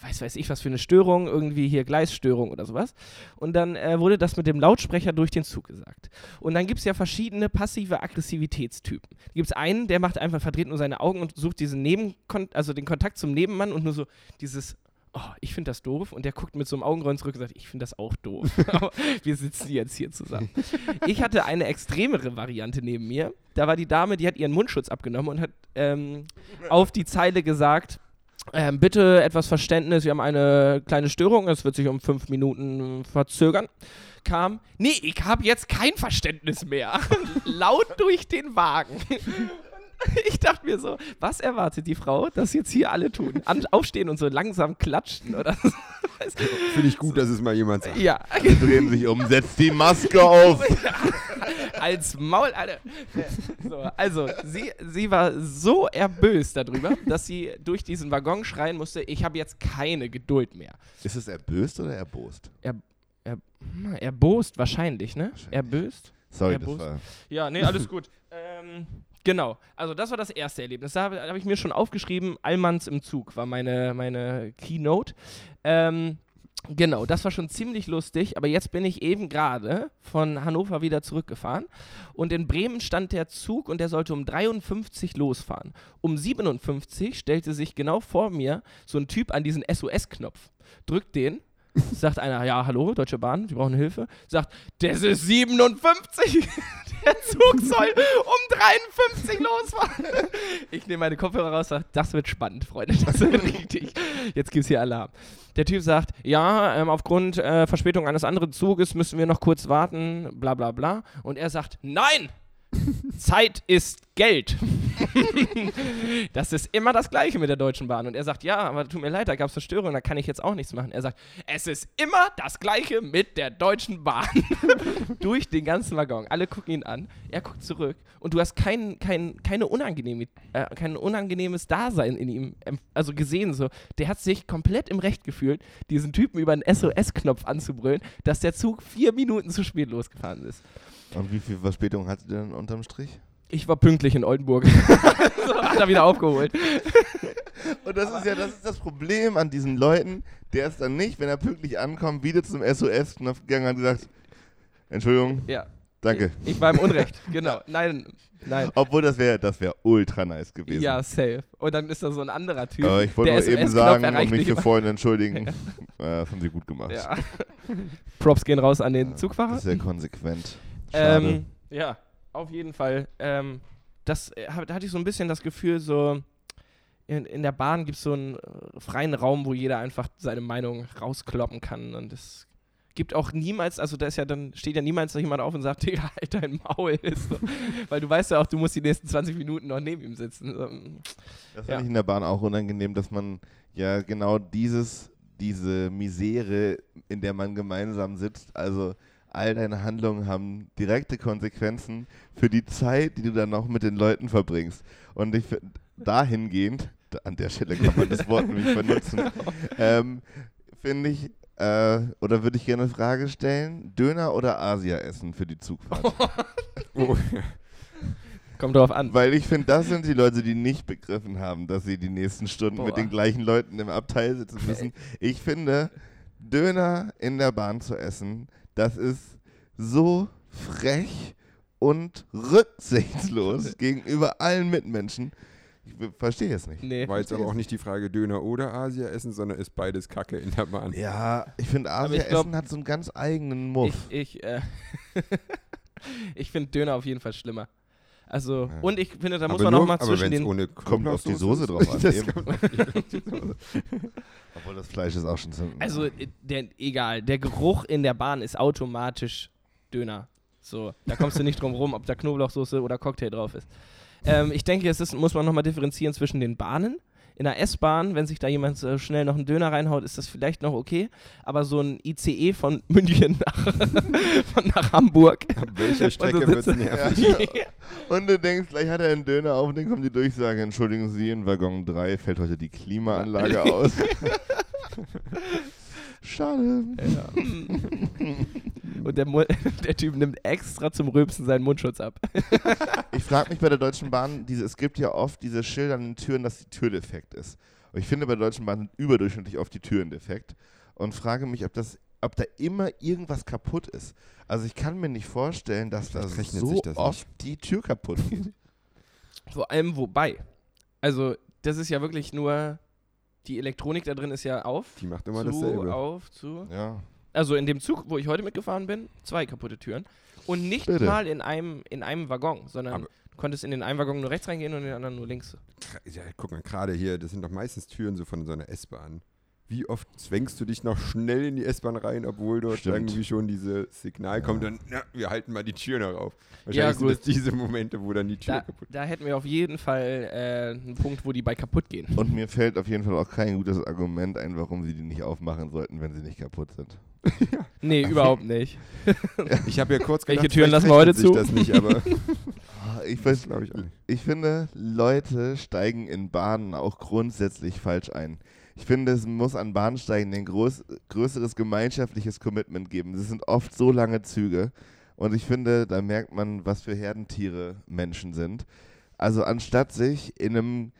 weiß weiß ich was für eine Störung, irgendwie hier Gleisstörung oder sowas. Und dann äh, wurde das mit dem Lautsprecher durch den Zug gesagt. Und dann gibt es ja verschiedene passive Aggressivitätstypen. Da gibt es einen, der macht einfach, verdreht nur seine Augen und sucht diesen Nebenkon also den Kontakt zum Nebenmann und nur so dieses oh, ich finde das doof. Und der guckt mit so einem Augenrollen zurück und sagt, ich finde das auch doof. [LAUGHS] Aber wir sitzen jetzt hier zusammen. Ich hatte eine extremere Variante neben mir. Da war die Dame, die hat ihren Mundschutz abgenommen und hat ähm, auf die Zeile gesagt, ähm, bitte etwas Verständnis, wir haben eine kleine Störung, es wird sich um fünf Minuten verzögern. Kam, nee, ich habe jetzt kein Verständnis mehr. [LAUGHS] Laut durch den Wagen. [LAUGHS] Ich dachte mir so, was erwartet die Frau, dass jetzt hier alle tun? An, aufstehen und so langsam klatschen oder so. [LAUGHS] Finde ich gut, dass es mal jemand sagt. Ja, Drehen sich um, setzt die Maske auf. [LAUGHS] als Maul, Alter. So, also, sie, sie war so erböst darüber, dass sie durch diesen Waggon schreien musste, ich habe jetzt keine Geduld mehr. Ist es erböst oder erbost? Hm, Erbost wahrscheinlich, ne? Wahrscheinlich. Erböst? Sorry, Erbost? das war. Ja, nee, alles gut. ähm, genau, also das war das erste Erlebnis. Da habe hab ich mir schon aufgeschrieben, Allmanns im Zug war meine, meine Keynote. Ähm, genau, das war schon ziemlich lustig, aber jetzt bin ich eben gerade von Hannover wieder zurückgefahren und in Bremen stand der Zug und der sollte um 53 losfahren. Um 57 stellte sich genau vor mir so ein Typ an diesen SOS-Knopf, drückt den Sagt einer, ja, hallo, Deutsche Bahn, wir brauchen Hilfe. Sagt, das ist 57. [LAUGHS] Der Zug soll um 53 losfahren. Ich nehme meine Kopfhörer raus, sage, das wird spannend, Freunde, das wird richtig. Jetzt gibt's hier Alarm. Der Typ sagt, ja, ähm, aufgrund äh, Verspätung eines anderen Zuges müssen wir noch kurz warten, bla bla bla. Und er sagt, nein, Zeit ist Geld. [LAUGHS] das ist immer das Gleiche mit der Deutschen Bahn. Und er sagt, ja, aber tut mir leid, da gab es eine Störung, da kann ich jetzt auch nichts machen. Er sagt, es ist immer das Gleiche mit der Deutschen Bahn. [LAUGHS] Durch den ganzen Waggon. Alle gucken ihn an, er guckt zurück und du hast kein, kein, keine unangenehme, äh, kein unangenehmes Dasein in ihm ähm, also gesehen. So. Der hat sich komplett im Recht gefühlt, diesen Typen über einen SOS-Knopf anzubrüllen, dass der Zug vier Minuten zu spät losgefahren ist. Und wie viel Verspätung hattet ihr denn unterm Strich? Ich war pünktlich in Oldenburg. [LAUGHS] so, hat er wieder aufgeholt. Und das ist ja das, ist das Problem an diesen Leuten, der ist dann nicht, wenn er pünktlich ankommt, wieder zum SOS-Knopf gegangen und hat gesagt, Entschuldigung, Ja. danke. Ich war im Unrecht. [LAUGHS] Genau. Nein, nein. Obwohl das wäre das wär ultra nice gewesen. Ja, safe. Und dann ist da so ein anderer Typ. Aber ich wollte nur eben sagen und mich immer. vorhin entschuldigen. [LAUGHS] Ja, das haben sie gut gemacht. Ja. Props gehen raus an den Das Zugfahrer. sehr konsequent. Schade. Ähm, ja, auf jeden Fall. Ähm, das, äh, da hatte ich so ein bisschen das Gefühl, so in, in der Bahn gibt es so einen äh, freien Raum, wo jeder einfach seine Meinung rauskloppen kann. Und es gibt auch niemals, also da ist ja dann, steht ja niemals noch jemand auf und sagt, [LAUGHS] Digga, halt dein Maul. [LAUGHS] So. Weil du weißt ja auch, du musst die nächsten 20 Minuten noch neben ihm sitzen. So, mm. Das fand Ja. ich in der Bahn auch unangenehm, dass man ja genau dieses, diese Misere, in der man gemeinsam sitzt, also all deine Handlungen haben direkte Konsequenzen für die Zeit, die du dann noch mit den Leuten verbringst. Und ich finde, dahingehend, da- an der Stelle kann man das Wort nämlich benutzen, [LAUGHS] ähm, finde ich, äh, oder würde ich gerne eine Frage stellen, Döner oder Asia essen für die Zugfahrt? [LAUGHS] Oh, [LAUGHS] Kommt drauf an. Weil ich finde, das sind die Leute, die nicht begriffen haben, dass sie die nächsten Stunden mit Boah. den gleichen Leuten im Abteil sitzen müssen. Ich finde, Döner in der Bahn zu essen, das ist so frech und rücksichtslos [LAUGHS] gegenüber allen Mitmenschen. Ich verstehe es nicht. Nee. war jetzt aber auch nicht die Frage Döner oder Asia essen, sondern ist beides Kacke in der Bahn. Ja, ich finde, Asia ich glaub- essen hat so einen ganz eigenen Muff. Ich, ich, äh, [LAUGHS] ich finde Döner auf jeden Fall schlimmer. Also, Ja. und ich finde, da muss aber man nur, noch mal aber zwischen den. ohne [LAUGHS] Kommt auf die Soße drauf an, Das. Obwohl das Fleisch ist auch schon so. Also, äh, der, egal, der Geruch in der Bahn ist automatisch Döner. So, da kommst du nicht drum rum, ob da Knoblauchsoße oder Cocktail drauf ist. Ähm, ich denke, es ist, muss man nochmal differenzieren zwischen den Bahnen. In der S-Bahn, wenn sich da jemand äh, schnell noch einen Döner reinhaut, ist das vielleicht noch okay. Aber so ein ICE von [LAUGHS] München nach, [LAUGHS] von nach Hamburg. Ab welcher [LAUGHS] Strecke wird nervig? Und du denkst, gleich hat er einen Döner auf und dann kommt die Durchsage, entschuldigen Sie, in Waggon 3 fällt heute die Klimaanlage aus. Schade. Ja. Und der, [LAUGHS] der Typ nimmt extra zum Rülpsen seinen Mundschutz ab. [LAUGHS] Ich frage mich bei der Deutschen Bahn, diese, es gibt ja oft diese Schilder an den Türen, dass die Tür defekt ist. Und ich finde, bei der Deutschen Bahn sind überdurchschnittlich oft die Türen defekt. Und frage mich, ob, das, ob da immer irgendwas kaputt ist. Also ich kann mir nicht vorstellen, dass da so sich das oft die Tür kaputt geht. [LAUGHS] Vor allem wobei. Also, das ist ja wirklich nur. Die Elektronik da drin ist ja auf. Die macht immer zu, dasselbe. auf, zu. ja. Also in dem Zug, wo ich heute mitgefahren bin, zwei kaputte Türen. Und nicht Bitte. mal in einem, in einem Waggon, sondern Aber- du konntest in den einen Waggon nur rechts reingehen und in den anderen nur links. Ja, guck mal, gerade hier, das sind doch meistens Türen so von so einer S-Bahn. Wie oft zwängst du dich noch schnell in die S-Bahn rein, obwohl dort Stimmt. irgendwie schon dieses Signal kommt und na, wir halten mal die Tür noch auf. Ja, Wahrscheinlich sind gut. das diese Momente, wo dann die Tür Da, kaputt da hätten wir auf jeden Fall äh, einen Punkt, wo die bei kaputt gehen. Und mir fällt auf jeden Fall auch kein gutes Argument ein, warum sie die nicht aufmachen sollten, wenn sie nicht kaputt sind. [LAUGHS] Nee, überhaupt nicht. [LAUGHS] Ich habe ja kurz Welche gedacht, Türen vielleicht lassen wir heute zu? das nicht, aber [LAUGHS] Ah, Ich, glaube ich ich finde, Leute steigen in Bahnen auch grundsätzlich falsch ein. Ich finde, es muss an Bahnsteigen ein groß, größeres gemeinschaftliches Commitment geben. Das sind oft so lange Züge. Und ich finde, da merkt man, was für Herdentiere Menschen sind. Also anstatt sich in einem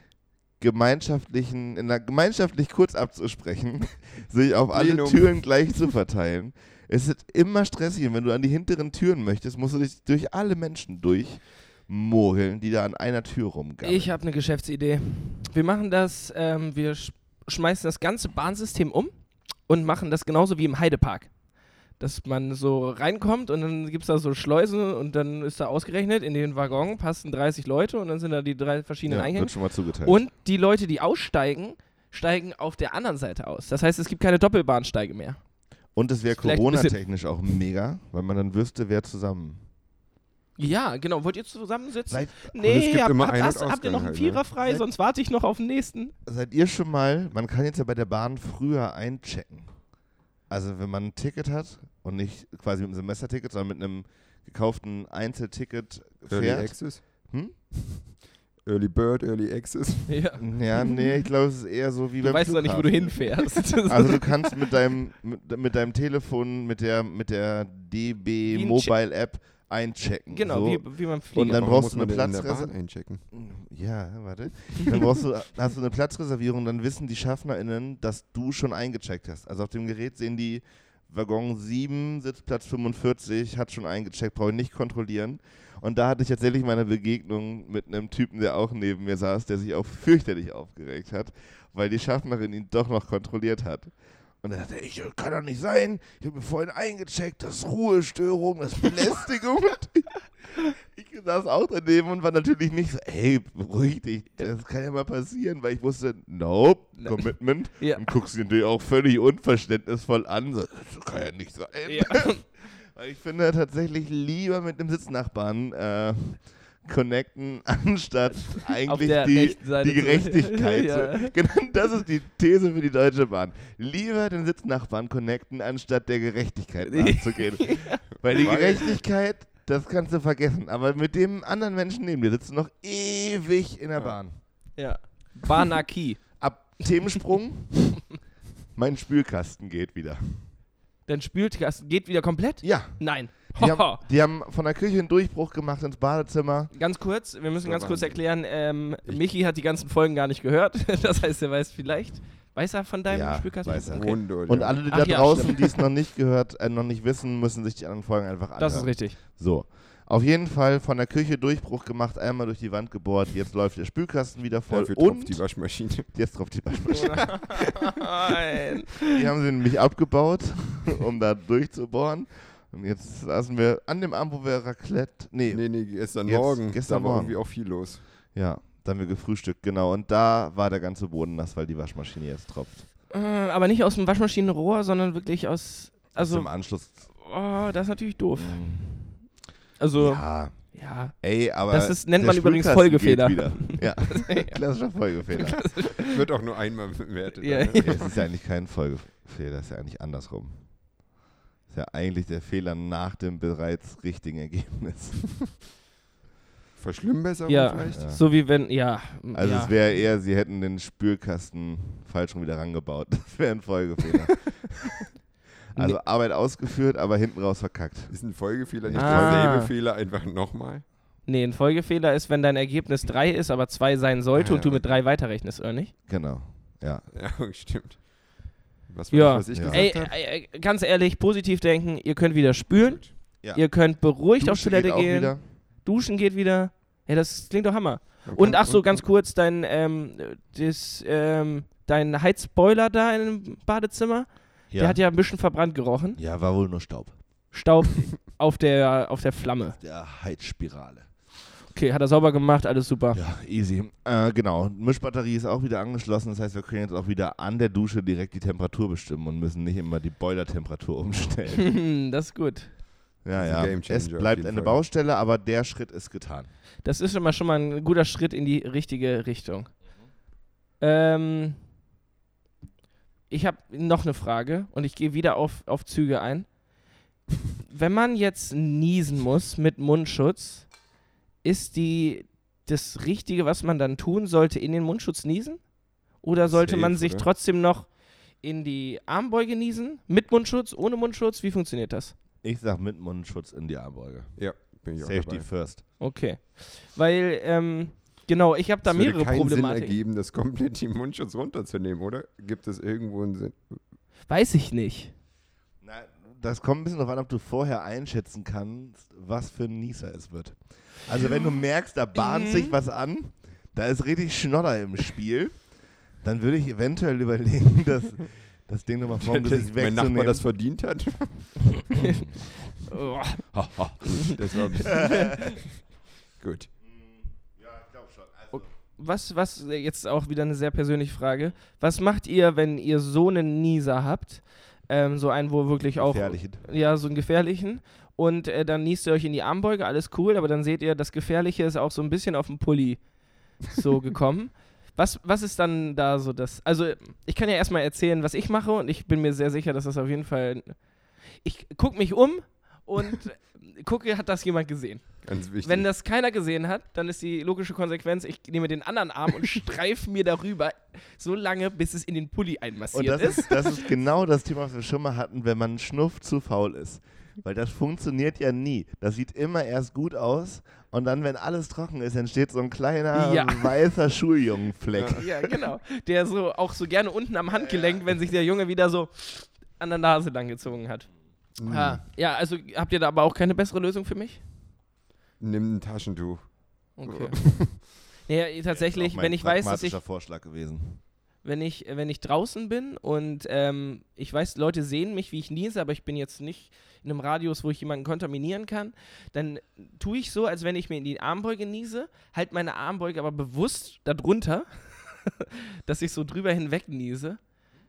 gemeinschaftlichen, in einer gemeinschaftlich kurz abzusprechen, [LAUGHS] sich auf alle Plenum. Türen gleich zu verteilen. Es ist immer stressig. Und wenn du an die hinteren Türen möchtest, musst du dich durch alle Menschen durchmogeln, die da an einer Tür rumgammeln. Ich habe eine Geschäftsidee. Wir machen das, ähm, wir sch schmeißen das ganze Bahnsystem um und machen das genauso wie im Heidepark. Dass man so reinkommt und dann gibt es da so Schleusen und dann ist da ausgerechnet, in den Waggon passen 30 Leute und dann sind da die drei verschiedenen ja, Eingänge. wird schon mal zugeteilt. Und die Leute, die aussteigen, steigen auf der anderen Seite aus. Das heißt, es gibt keine Doppelbahnsteige mehr. Und es wäre Corona-technisch auch mega, weil man dann wüsste, wer zusammen. Ja, genau. Wollt ihr zusammensitzen? Seid, nee, gibt hab, immer hab, hast, habt ihr noch einen halt, Vierer frei, Ne? sonst warte ich noch auf den nächsten. seid ihr schon mal, man kann jetzt ja bei der Bahn früher einchecken. Also wenn man ein Ticket hat und nicht quasi mit einem Semesterticket, sondern mit einem gekauften Einzelticket Early fährt. Access? Hm? [LAUGHS] Early Bird, Early Access? [LAUGHS] Ja. Ja, nee, ich glaube, es ist eher so wie Du beim weißt doch nicht, wo du Flughafen. hinfährst. [LAUGHS] Also du kannst mit deinem, mit, mit deinem Telefon, mit der, mit der DB Mobile App einchecken. genau, so. wie, wie man fliegt. Und dann Warum brauchst du eine man denn in der Platzreserv- Bahn einchecken. Ja, warte. Dann brauchst du, hast du eine Platzreservierung, dann wissen die SchaffnerInnen, dass du schon eingecheckt hast. Also auf dem Gerät sehen die Waggon 7, Sitzplatz 45, hat schon eingecheckt, brauche ich nicht kontrollieren. Und da hatte ich tatsächlich meine Begegnung mit einem Typen, der auch neben mir saß, der sich auch fürchterlich aufgeregt hat, weil die Schaffnerin ihn doch noch kontrolliert hat. Und er dachte, ich kann doch nicht sein, ich habe mir vorhin eingecheckt, das ist Ruhestörung, das ist Belästigung. [LAUGHS] ich saß auch daneben und war natürlich nicht so, ey, beruhig dich, das kann ja mal passieren, weil ich wusste, nope, Ne. Commitment. Ja. Und guckst ihn natürlich auch völlig unverständnisvoll an, so, das kann ja nicht sein. Ja. [LAUGHS] Weil ich finde tatsächlich lieber mit einem Sitznachbarn äh, connecten, [LAUGHS] anstatt eigentlich die, die zu- Gerechtigkeit. [LAUGHS] Ja. zu, genau, das ist die These für die Deutsche Bahn. Lieber den Sitznachbarn connecten, anstatt der Gerechtigkeit [LAUGHS] nachzugehen. Weil die Gerechtigkeit, das kannst du vergessen. Aber mit dem anderen Menschen neben dir sitzt du noch ewig in der Ja. Bahn. ja. Banaki. Ab Themensprung, mein Spülkasten geht wieder. Dein Spülkasten geht wieder komplett? Ja, Nein. Die haben, [LAUGHS] die haben von der Küche einen Durchbruch gemacht ins Badezimmer. Ganz kurz, wir müssen So ganz kurz erklären, ähm, Ich- Michi hat die ganzen Folgen gar nicht gehört. [LAUGHS] Das heißt, er weiß vielleicht, weiß er von deinem Ja, Spülkasten? weiß er. Okay. Und alle, die Ach da ja, draußen, die es noch nicht gehört, äh, noch nicht wissen, müssen sich die anderen Folgen einfach anhören. Das ist richtig. So. Auf jeden Fall von der Küche Durchbruch gemacht, einmal durch die Wand gebohrt. Jetzt läuft der Spülkasten wieder voll. Dafür und [LAUGHS] tropft die Waschmaschine. jetzt drauf die Waschmaschine. Nein. Die haben sie nämlich abgebaut, um da durchzubohren. Und jetzt saßen wir an dem Abend, wo wir Raclette. Nee, Nee, nee, gestern Jetzt- Morgen. gestern da war Morgen. irgendwie auch viel los. ja, da haben wir gefrühstückt, genau. Und da war der ganze Boden nass, weil die Waschmaschine jetzt tropft. Äh, aber nicht aus dem Waschmaschinenrohr, sondern wirklich aus. Also, Zum Anschluss. oh, das ist natürlich doof. Also, ja, ja. Ey, aber Das ist- nennt der man übrigens Folgefehler. [LAUGHS] Ja, klassischer Folgefehler. Wird auch nur einmal bewertet. Ja, ja. Ja, es ist ja eigentlich kein Folgefehler, es ist ja eigentlich andersrum. Ist ja eigentlich der Fehler nach dem bereits richtigen Ergebnis. [LAUGHS] Verschlimmbesserung Ja, vielleicht? Ja. so wie wenn, ja. Also ja. es wäre eher, sie hätten den Spülkasten falsch rum wieder rangebaut. [LAUGHS] Das wäre ein Folgefehler. [LAUGHS] also Arbeit ausgeführt, aber hinten raus verkackt. Ist ein Folgefehler nicht Ah. derselbe Fehler einfach nochmal? Nee, ein Folgefehler ist, wenn dein Ergebnis 3 ist, aber 2 sein sollte Ah, und du ja, mit 3 weiterrechnest, oder nicht? Genau. Ja. Ja, stimmt. Was Ja. was ich Ja. gesagt Ey, habe? ey, ey, ganz ehrlich, positiv denken, ihr könnt wieder spülen, Ja. ihr könnt beruhigt auf Dusche Toilette gehen, wieder. duschen geht wieder. Ja, das klingt doch Hammer. Man Und ach so, ganz kurz, dein, ähm, das, ähm, dein Heizboiler da im Badezimmer, Ja. der hat ja ein bisschen verbrannt gerochen. ja, war wohl nur Staub. Staub [LAUGHS] auf der, auf der Flamme. Der Heizspirale. Okay, hat er sauber gemacht, alles super. Ja, easy. Äh, genau. Mischbatterie ist auch wieder angeschlossen. Das heißt, wir können jetzt auch wieder an der Dusche direkt die Temperatur bestimmen und müssen nicht immer die Boilertemperatur [LAUGHS] umstellen. [LAUGHS] das ist gut. ja, ja. Es bleibt eine Fall. Baustelle, aber der Schritt ist getan. Das ist schon mal, schon mal ein guter Schritt in die richtige Richtung. Ähm, ich habe noch eine Frage und ich gehe wieder auf, auf Züge ein. Wenn man jetzt niesen muss mit Mundschutz, ist die das Richtige, was man dann tun sollte, in den Mundschutz niesen? Oder sollte Safe, man sich oder? trotzdem noch in die Armbeuge niesen? Mit Mundschutz, ohne Mundschutz? Wie funktioniert das? Ich sag mit Mundschutz in die Armbeuge. Ja, bin ich auch Safety dabei. first. Okay. Weil, ähm, genau, ich habe da es würde mehrere keinen Sinn ergeben, das komplett den Mundschutz runterzunehmen, oder? Gibt es irgendwo einen Sinn? Weiß ich nicht. Das kommt ein bisschen darauf an, ob du vorher einschätzen kannst, was für ein Nieser es wird. Also wenn du merkst, da bahnt Mhm. sich was an, da ist richtig Schnodder im Spiel, dann würde ich eventuell überlegen, [LAUGHS] das, das Ding nochmal vom Dass Gesicht mein Nachbar wegzunehmen. das verdient hat? Oh, [LAUGHS] das war [LAUGHS] Gut. Ja, ich glaube schon. Also, Was, was, äh, jetzt auch wieder eine sehr persönliche Frage. Was macht ihr, wenn ihr so einen Nieser habt? Ähm, so einen, wo wirklich auch. gefährlichen. Ja, so einen gefährlichen. Und äh, dann niest ihr euch in die Armbeuge, alles cool, aber dann seht ihr, das Gefährliche ist auch so ein bisschen auf dem Pulli so [LAUGHS] gekommen. Was, was ist dann da so das? Also, ich kann ja erstmal erzählen, was ich mache und ich bin mir sehr sicher, dass das auf jeden Fall. Ich gucke mich um und gucke, hat das jemand gesehen? Ganz wichtig. Wenn das keiner gesehen hat, dann ist die logische Konsequenz, ich nehme den anderen Arm und streife mir darüber so lange, bis es in den Pulli Und einmassiert das ist. ist, das ist genau das Thema, was wir schon mal hatten, wenn man Schnuff zu faul ist. Weil das funktioniert ja nie. Das sieht immer erst gut aus und dann, wenn alles trocken ist, entsteht so ein kleiner Ja. weißer Schuljungenfleck. [LAUGHS] Ja, genau. Der so auch so gerne unten am Handgelenk, wenn sich der Junge wieder so an der Nase lang gezogen hat. Mm. Ah, ja, also habt ihr da aber auch keine bessere Lösung für mich? Nimm ein Taschentuch. Okay. [LAUGHS] naja, tatsächlich, mein wenn ich weiß, dass ich Vorschlag gewesen. wenn ich, wenn ich draußen bin und ähm, ich weiß, Leute sehen mich, wie ich niese, aber ich bin jetzt nicht in einem Radius, wo ich jemanden kontaminieren kann, dann tue ich so, als wenn ich mir in die Armbeuge niese, halt meine Armbeuge aber bewusst darunter, [LAUGHS] dass ich so drüber hinweg niese,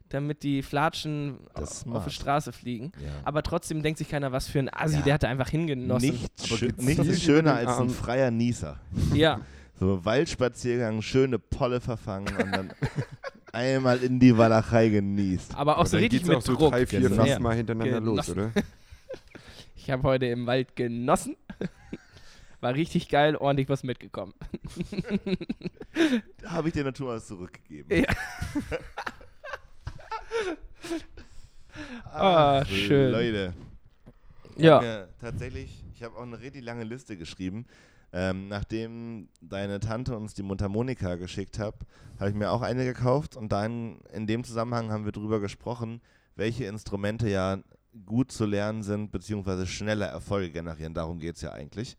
damit die Flatschen auf, die Straße fliegen. Ja. Aber trotzdem denkt sich keiner, was für ein Assi, Ja. der hat da einfach hingenossen. Nichts, Aber schö gezielt nichts schöner als ein freier Nieser. Ja, [LAUGHS] So Waldspaziergang, schöne Polle verfangen und dann [LAUGHS] einmal in die Walachei genießt. aber auch so richtig geht's mit auch so Druck. drei, vier, Genau. fast mal hintereinander los, Genossen. oder? [LAUGHS] Ich habe heute im Wald genossen. War richtig geil, ordentlich was mitgekommen. Da habe ich der Natur was zurückgegeben. Ja. Ah, schön. Leute. Ich Ja. mir tatsächlich, ich habe auch eine richtig lange Liste geschrieben. Ähm, nachdem deine Tante uns die Mundharmonika geschickt hat, habe ich mir auch eine gekauft und dann in dem Zusammenhang haben wir darüber gesprochen, welche Instrumente ja gut zu lernen sind, beziehungsweise schneller Erfolge generieren. Darum geht es ja eigentlich.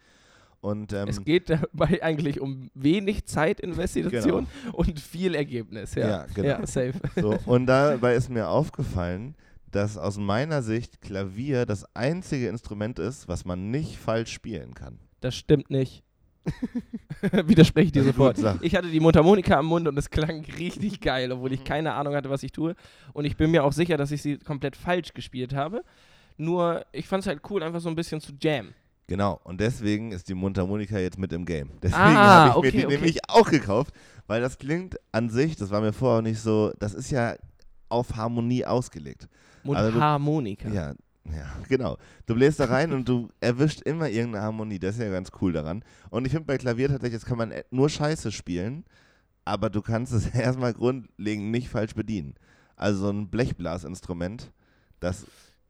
Und ähm, Es geht dabei [LAUGHS] eigentlich um wenig Zeitinvestition und viel Ergebnis. Ja, Ja, genau. Ja, safe. So, und dabei ist mir aufgefallen, dass aus meiner Sicht Klavier das einzige Instrument ist, was man nicht falsch spielen kann. Das stimmt nicht. [LAUGHS] Widerspreche ich dir sofort. Ich hatte die Mundharmonika am Mund und es klang [LAUGHS] richtig geil, obwohl ich keine Ahnung hatte, was ich tue. Und ich bin mir auch sicher, dass ich sie komplett falsch gespielt habe. Nur, ich fand es halt cool, einfach so ein bisschen zu jammen. Genau, und deswegen ist die Mundharmonika jetzt mit im Game. [LAUGHS] Deswegen Ah, habe ich okay, mir die okay. nämlich auch gekauft, weil das klingt an sich, das war mir vorher auch nicht so, das ist ja auf Harmonie ausgelegt. Also Mundharmonika. Ja, ja, genau. Du bläst da rein und du [LAUGHS] erwischt immer irgendeine Harmonie. Das ist ja ganz cool daran. Und ich finde bei Klavier tatsächlich, jetzt kann man nur Scheiße spielen, aber du kannst es [LAUGHS] erstmal grundlegend nicht falsch bedienen. Also so ein Blechblasinstrument, das,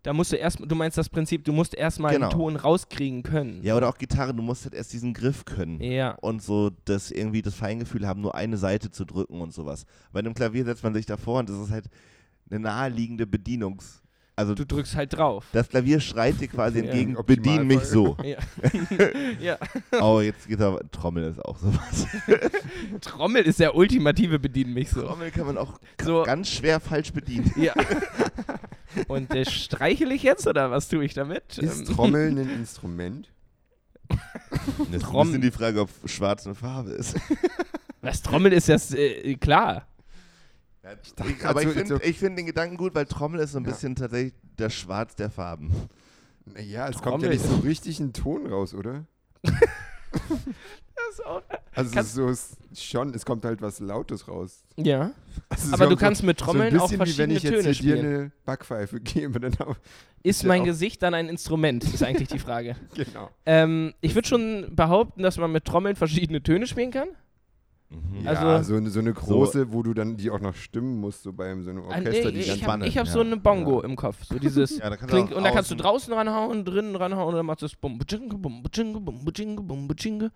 Da musst du erst, du meinst das Prinzip, du musst erstmal Genau. einen Ton rauskriegen können. ja, oder auch Gitarre, du musst halt erst diesen Griff können. Ja. Und so das irgendwie das Feingefühl haben, nur eine Seite zu drücken und sowas. Bei einem Klavier setzt man sich davor und das ist halt eine naheliegende Bedienungs... Also Du drückst halt drauf. das Klavier schreit dir quasi [LAUGHS] Ja. entgegen, Im bedien mich so. Ja. [LAUGHS] ja. Oh, jetzt geht aber Trommel ist auch sowas. [LAUGHS] Trommel ist der ultimative Bedienen mich so. Trommel kann man auch So. ganz schwer falsch bedienen. Ja. Und äh, streichel ich jetzt oder was tue ich damit? Ist Ähm, Trommeln ein [LAUGHS] Instrument? Das ist ein Trommel. bisschen die Frage, ob schwarz eine Farbe ist. [LAUGHS] Was Trommel ist das äh, klar. dachte Ich, aber grad ich finde so- find den Gedanken gut, weil Trommel ist so ein Ja. bisschen tatsächlich das Schwarz der Farben. Naja, es kommt Trommel. ja nicht so richtig ein Ton raus, oder? [LAUGHS] Ist auch, Also Kannst- so ist schon, es kommt halt was Lautes raus. ja. Also Aber so- du kannst mit so Trommeln ein auch bisschen wie wenn verschiedene ich jetzt Töne hier dir spielen. eine Backpfeife [LAUGHS] gebe, dann auch, Ist ja mein auch- Gesicht dann ein Instrument, ist eigentlich die Frage. [LAUGHS] genau. Ähm, ich würde schon behaupten, dass man mit Trommeln verschiedene Töne spielen kann. Mhm. Also- ja, so eine, so eine große, wo du dann die auch noch stimmen musst, so beim so einem Ah, Orchester, nee, die ich ganz habe spannend, hab so ja. eine Bongo im Kopf. So dieses [LAUGHS] Ja, da auch und da kannst du außen- draußen ranhauen, drinnen ranhauen und dann machst du das bum bum bum butschinge, bum butschinge,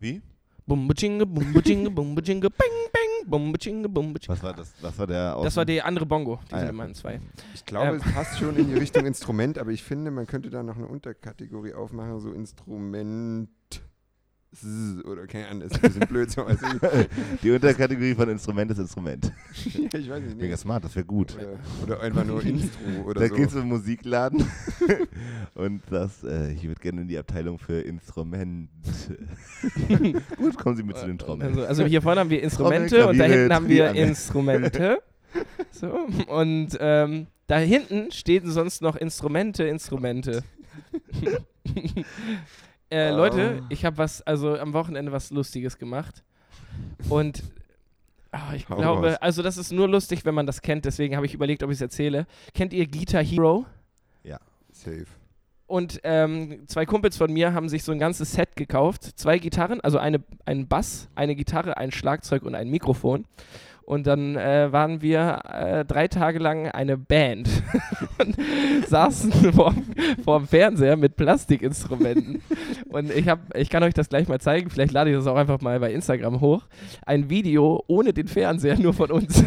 Wie? bum butschinge, bum butschinge, bum butschinge, bing, bing, bum butschinge, bum butschinge. Was war das? Was war der Das war Außen- die andere Bongo. Die Ah, sind ja. immer in zwei. Ich glaube, Ähm. es passt schon in die Richtung Instrument, aber ich finde, man könnte da noch eine Unterkategorie aufmachen, so Instrument oder keine Ahnung, ist ein bisschen blöd so. Also, [LAUGHS] Die Unterkategorie von Instrument ist Instrument. [LAUGHS] ja, ich weiß nicht. Mega smart, das wäre gut. Oder, oder einfach nur Instru oder da so. gehst du in den Musikladen [LAUGHS] und das, äh, ich würde gerne in die Abteilung für Instrument. Gut, kommen Sie mit zu den Trommeln. Also, also hier vorne haben wir Instrumente Trommel, und da hinten haben wir Triangel. Instrumente. So, und ähm, da hinten stehen sonst noch Instrumente, Instrumente. Äh, Oh. Leute, ich habe was, also am Wochenende was Lustiges gemacht. Und ah, ich Hau glaube, raus. also das ist nur lustig, wenn man das kennt, deswegen habe ich überlegt, ob ich es erzähle. Kennt ihr Guitar Hero? Safe. Und ähm, zwei Kumpels von mir haben sich so ein ganzes Set gekauft. Zwei Gitarren, also eine, ein Bass, eine Gitarre, ein Schlagzeug und ein Mikrofon. Und dann äh, waren wir äh, drei Tage lang eine Band [LAUGHS] und saßen [LAUGHS] vorm, vorm Fernseher mit Plastikinstrumenten. Und ich, hab, ich kann euch das gleich mal zeigen, vielleicht lade ich das auch einfach mal bei Instagram hoch. Ein Video ohne den Fernseher, nur von uns.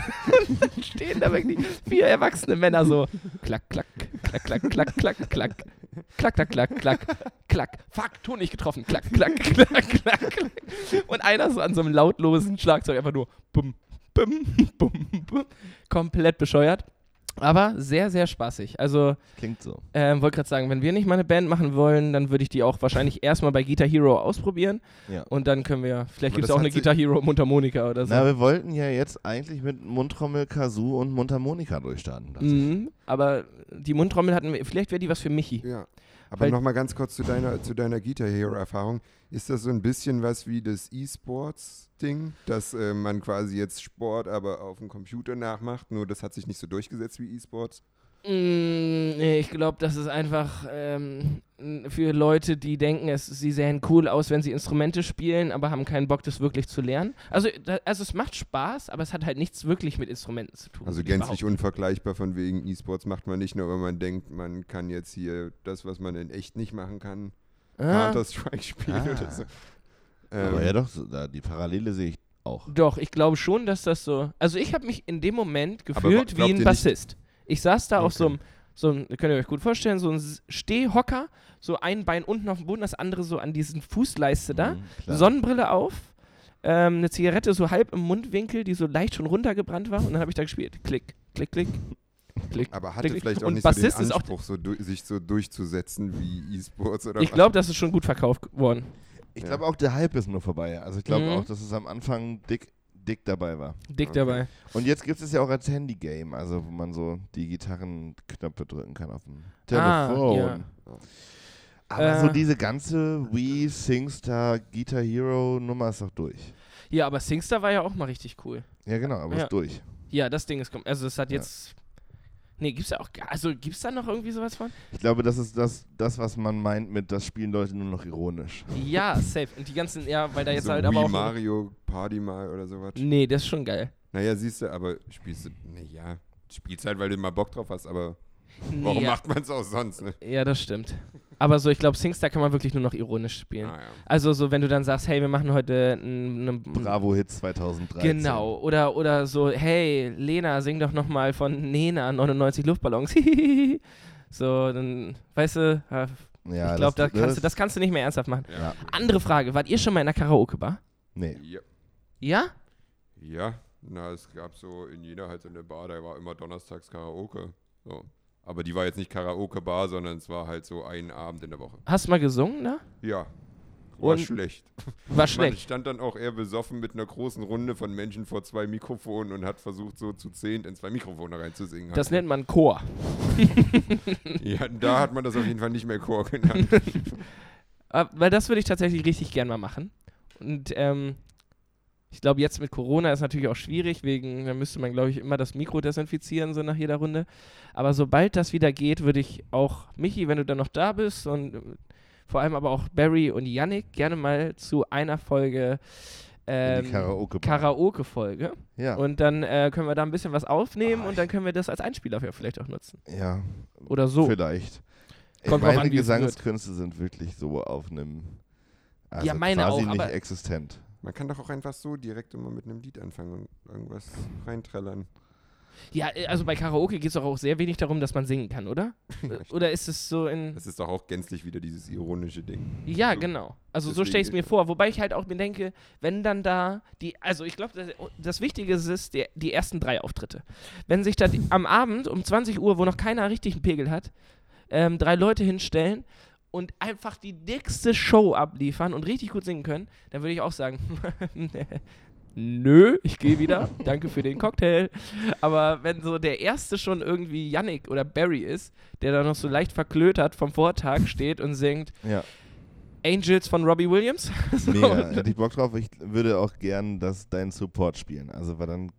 Und [LAUGHS] dann stehen da wirklich vier erwachsene Männer so. Klack, klack, klack, klack, klack, klack, klack. Klack, klack, klack, klack, klack. Fuck, Ton nicht getroffen. Klack, klack, klack, klack, klack. Und einer so an so einem lautlosen Schlagzeug einfach nur bum, bum, [LAUGHS] bum, bum. Komplett bescheuert. Aber sehr, sehr spaßig. Also, Klingt so. ähm, wollte gerade sagen, wenn wir nicht mal eine Band machen wollen, dann würde ich die auch wahrscheinlich erstmal bei Guitar Hero ausprobieren. Ja. Und dann können wir, vielleicht gibt es auch eine Guitar Hero Mundharmonika oder so. Na, wir wollten ja jetzt eigentlich mit Mundtrommel, Kazoo und Mundharmonika durchstarten. mhm, aber die Mundtrommel hatten wir, vielleicht wäre die was für Michi. Ja. Aber nochmal ganz kurz zu deiner, zu deiner Guitar Hero-Erfahrung. Ist das so ein bisschen was wie das E-Sports-Ding, dass äh, man quasi jetzt Sport aber auf dem Computer nachmacht, nur das hat sich nicht so durchgesetzt wie E-Sports? Mm, ich glaube, das ist einfach ähm, für Leute, die denken, es, sie sähen cool aus, wenn sie Instrumente spielen, aber haben keinen Bock, das wirklich zu lernen. Also, da, also es macht Spaß, aber es hat halt nichts wirklich mit Instrumenten zu tun. Also gänzlich unvergleichbar von wegen E-Sports macht man nicht nur, weil man denkt, man kann jetzt hier das, was man in echt nicht machen kann, Ah, Counter-Strike spielen Ah. oder so. Aber Ähm, ja doch, so, da, die Parallele sehe ich auch. doch, ich glaube schon, dass das so. Also, ich habe mich in dem Moment Aber gefühlt wa- wie ein ihr nicht- Bassist. Ich saß da auf so Okay. einem, so einem, könnt ihr euch gut vorstellen, so ein Stehhocker, so ein Bein unten auf dem Boden, das andere so an diesen Fußleiste da. Mhm. Sonnenbrille auf, ähm, eine Zigarette so halb im Mundwinkel, die so leicht schon runtergebrannt war und dann habe ich da gespielt. Klick, klick, klick, klick. aber hatte klick. vielleicht auch nicht Bassist so den. Anspruch, so sich so durchzusetzen wie E-Sports oder Ich glaube, das ist schon gut verkauft worden. Ich Ja. glaube auch, der Hype ist nur vorbei. Also ich glaube Mhm. auch, dass es am Anfang dick, dick dabei war. Dick Okay. dabei. Und jetzt gibt es ja auch als Handy-Game, also wo man so die Gitarrenknöpfe drücken kann auf dem Ah, Telefon. ja. Aber so Äh. diese ganze Wii Singstar Guitar Hero Nummer ist doch durch. Ja, aber Singstar war ja auch mal richtig cool. Ja, genau, aber Ja. ist durch. Ja, das Ding ist, also es hat Ja. jetzt, nee, gibt's ja auch, also gibt's da noch irgendwie sowas von? Ich glaube, das ist das, das, was man meint mit, das spielen Leute nur noch ironisch. Ja, safe. Und die ganzen, ja, weil da jetzt so halt Wii aber auch. Mario Party mal oder sowas. Nee, das ist schon geil. Naja, siehst du, aber spielst du, naja, spielst halt, weil du mal Bock drauf hast, aber warum ja. macht man es auch sonst, ne? Ja, das stimmt. Aber so, ich glaube, Singstar kann man wirklich nur noch ironisch spielen. Ah, ja. Also so, wenn du dann sagst, hey, wir machen heute eine Bravo Hits 2013. Genau, oder, oder so, hey, Lena, sing doch nochmal von Nena 99 Luftballons. [LAUGHS] so, dann, weißt du, ja, Ja, ich glaube, das, das, kannst du, das kannst du nicht mehr ernsthaft machen. Ja. Andere Frage, wart ihr schon mal in einer Karaoke-Bar? Nee. Ja. Ja? ja, na, es gab so in Jena halt so eine Bar, da war immer donnerstags Karaoke. So. Aber die war jetzt nicht Karaoke-Bar, sondern es war halt so ein Abend in der Woche. Hast du mal gesungen, ne? Ja. War Und- schlecht. War schlecht. stand dann auch eher besoffen mit einer großen Runde von Menschen vor zwei Mikrofonen und hat versucht, so zu zehnt in zwei Mikrofone reinzusingen. Das nennt man Chor. [LAUGHS] Ja, da hat man das auf jeden Fall nicht mehr Chor genannt. Ah, [LAUGHS] Weil das würde ich tatsächlich richtig gern mal machen. Und ähm, ich glaube, jetzt mit Corona ist natürlich auch schwierig, wegen, da müsste man, glaube ich, immer das Mikro desinfizieren, so nach jeder Runde. Aber sobald das wieder geht, würde ich auch, Michi, wenn du dann noch da bist und äh, vor allem aber auch Barry und Yannick gerne mal zu einer Folge ähm, die Karaoke. Karaoke-Folge. ja. Und dann äh, können wir da ein bisschen was aufnehmen Ah, und dann können wir das als Einspieler vielleicht auch nutzen. ja. Oder so. Vielleicht. Ich Kommt meine an. Gesangskünste sind wirklich so auf einem. Also Ja, meine quasi auch, nicht aber- existent. Man kann doch auch einfach so direkt immer mit einem Lied anfangen und irgendwas reinträllern. Ja, äh, also bei Karaoke geht es doch auch sehr wenig darum, dass man singen kann, oder? [LAUGHS] Äh, oder ist es so in. Das ist doch auch gänzlich wieder dieses ironische Ding. Ja, So. genau. Also so Deswegen stelle ich es mir vor. Wobei ich halt auch mir denke, wenn dann da die, also ich glaube, das, das Wichtige ist der, die ersten drei Auftritte. Wenn sich da die, am Abend um 20 Uhr, wo noch keiner richtig einen Pegel hat, ähm, drei Leute hinstellen und einfach die dickste Show abliefern und richtig gut singen können, dann würde ich auch sagen, [LAUGHS] nö, ich gehe wieder, [LAUGHS] danke für den Cocktail. Aber wenn so der erste schon irgendwie Yannick oder Barry ist, der da noch so leicht verklötert vom Vortag steht und singt, Ja. Angels von Robbie Williams. [LAUGHS] So, Mega. Hätte ich Bock drauf. Ich würde auch gern das deinen Support spielen. Also, weil dann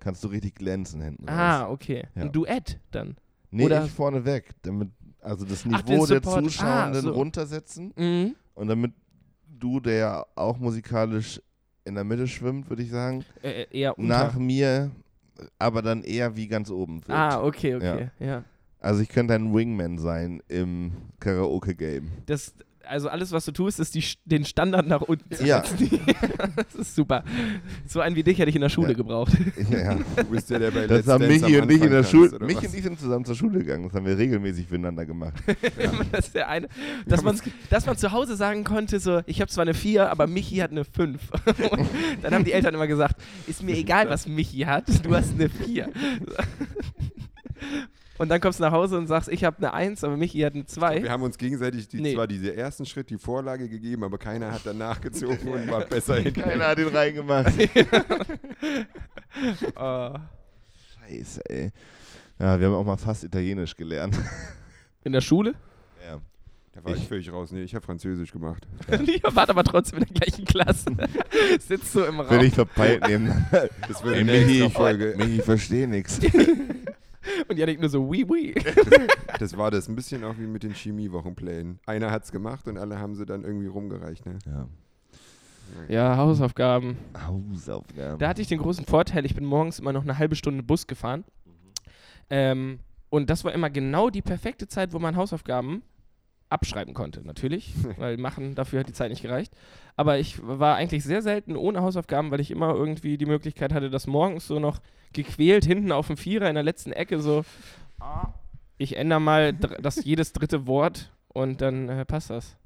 kannst du richtig glänzen hinten. ah, raus. okay. Ja. Ein Duett dann. Nee, oder- ich vorne weg. Damit, also das Ach, Niveau der Support. Zuschauenden Ah, so. runtersetzen. Mhm. Und damit du, der ja auch musikalisch in der Mitte schwimmt, würde ich sagen, Äh, eher unter. nach mir, aber dann eher wie ganz oben wird. ah, okay, okay. Ja. Also ich könnte ein Wingman sein im Karaoke-Game. Das, also alles, was du tust, ist die, den Standard nach unten zu Ja. setzen. [LAUGHS] das ist super. So einen wie dich hätte ich in der Schule Ja. gebraucht. [LAUGHS] ja. Du bist ja der bei Das Let's haben Dance Michi und ich in der Schule. was? und ich sind zusammen zur Schule gegangen. Das haben wir regelmäßig miteinander gemacht. [LAUGHS] das ist der eine, dass, man, dass man zu Hause sagen konnte, so, ich habe zwar eine 4, aber Michi hat eine 5. Und dann haben die Eltern immer gesagt, ist mir egal, was Michi hat, du hast eine 4. Und dann kommst du nach Hause und sagst, ich habe eine 1, aber Michi hat eine 2. Wir haben uns gegenseitig die, Nee. zwar diese ersten Schritt, die Vorlage gegeben, aber keiner hat danach gezogen [LAUGHS] und war besser hinten. Keiner hat ihn reingemacht. [LAUGHS] Äh, [LAUGHS] Scheiße, ey. Ja, wir haben auch mal fast Italienisch gelernt. in der Schule? Ja. Da war ich, Ich- völlig raus. Nee, ich habe Französisch gemacht. Ihr wart aber trotzdem in der gleichen Klasse. Sitzt so im Raum. Bin ich verpeilt neben. Das wird Ey, eine Michi, Folge. Michi, ich verstehe nichts. [LAUGHS] Und Janik nur so, oui, [LAUGHS] oui. Das war das ein bisschen auch wie mit den Chemiewochenplänen. Einer hat es gemacht und alle haben sie dann irgendwie rumgereicht. Ne? Ja. Ja, Hausaufgaben. Hausaufgaben. Da hatte ich den großen Vorteil, ich bin morgens immer noch eine halbe Stunde Bus gefahren. Ähm, und das war immer genau die perfekte Zeit, wo man Hausaufgaben abschreiben konnte, natürlich, [LAUGHS] weil machen, dafür hat die Zeit nicht gereicht. Aber ich war eigentlich sehr selten ohne Hausaufgaben, weil ich immer irgendwie die Möglichkeit hatte, das morgens so noch gequält hinten auf dem Vierer in der letzten Ecke so, ich ändere mal das [LAUGHS] jedes dritte Wort und dann äh, passt das.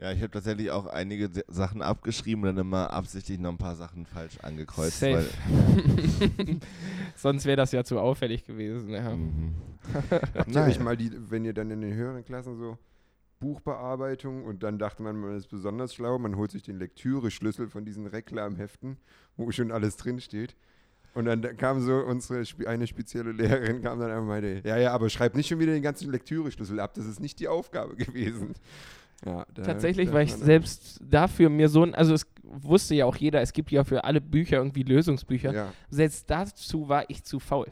Ja, ich habe tatsächlich auch einige Sachen abgeschrieben und dann immer absichtlich noch ein paar Sachen falsch angekreuzt. Safe. Weil, [LAUGHS] Sonst wäre das ja zu auffällig gewesen. Ja. mhm. Habt ihr Nein. euch mal die, wenn ihr dann in den höheren Klassen so Buchbearbeitung und dann dachte man, man ist besonders schlau, man holt sich den Lektüre-Schlüssel von diesen Reklamheften, wo schon alles drinsteht. Und dann da kam so unsere eine spezielle Lehrerin, kam dann einfach meinte, ja, ja, aber schreib nicht schon wieder den ganzen Lektüreschlüssel ab, das ist nicht die Aufgabe [LAUGHS] gewesen. Ja, da- Tatsächlich da war ich selbst dafür mir so ein, also es wusste ja auch jeder, es gibt ja für alle Bücher irgendwie Lösungsbücher. Ja, Selbst dazu war ich zu faul.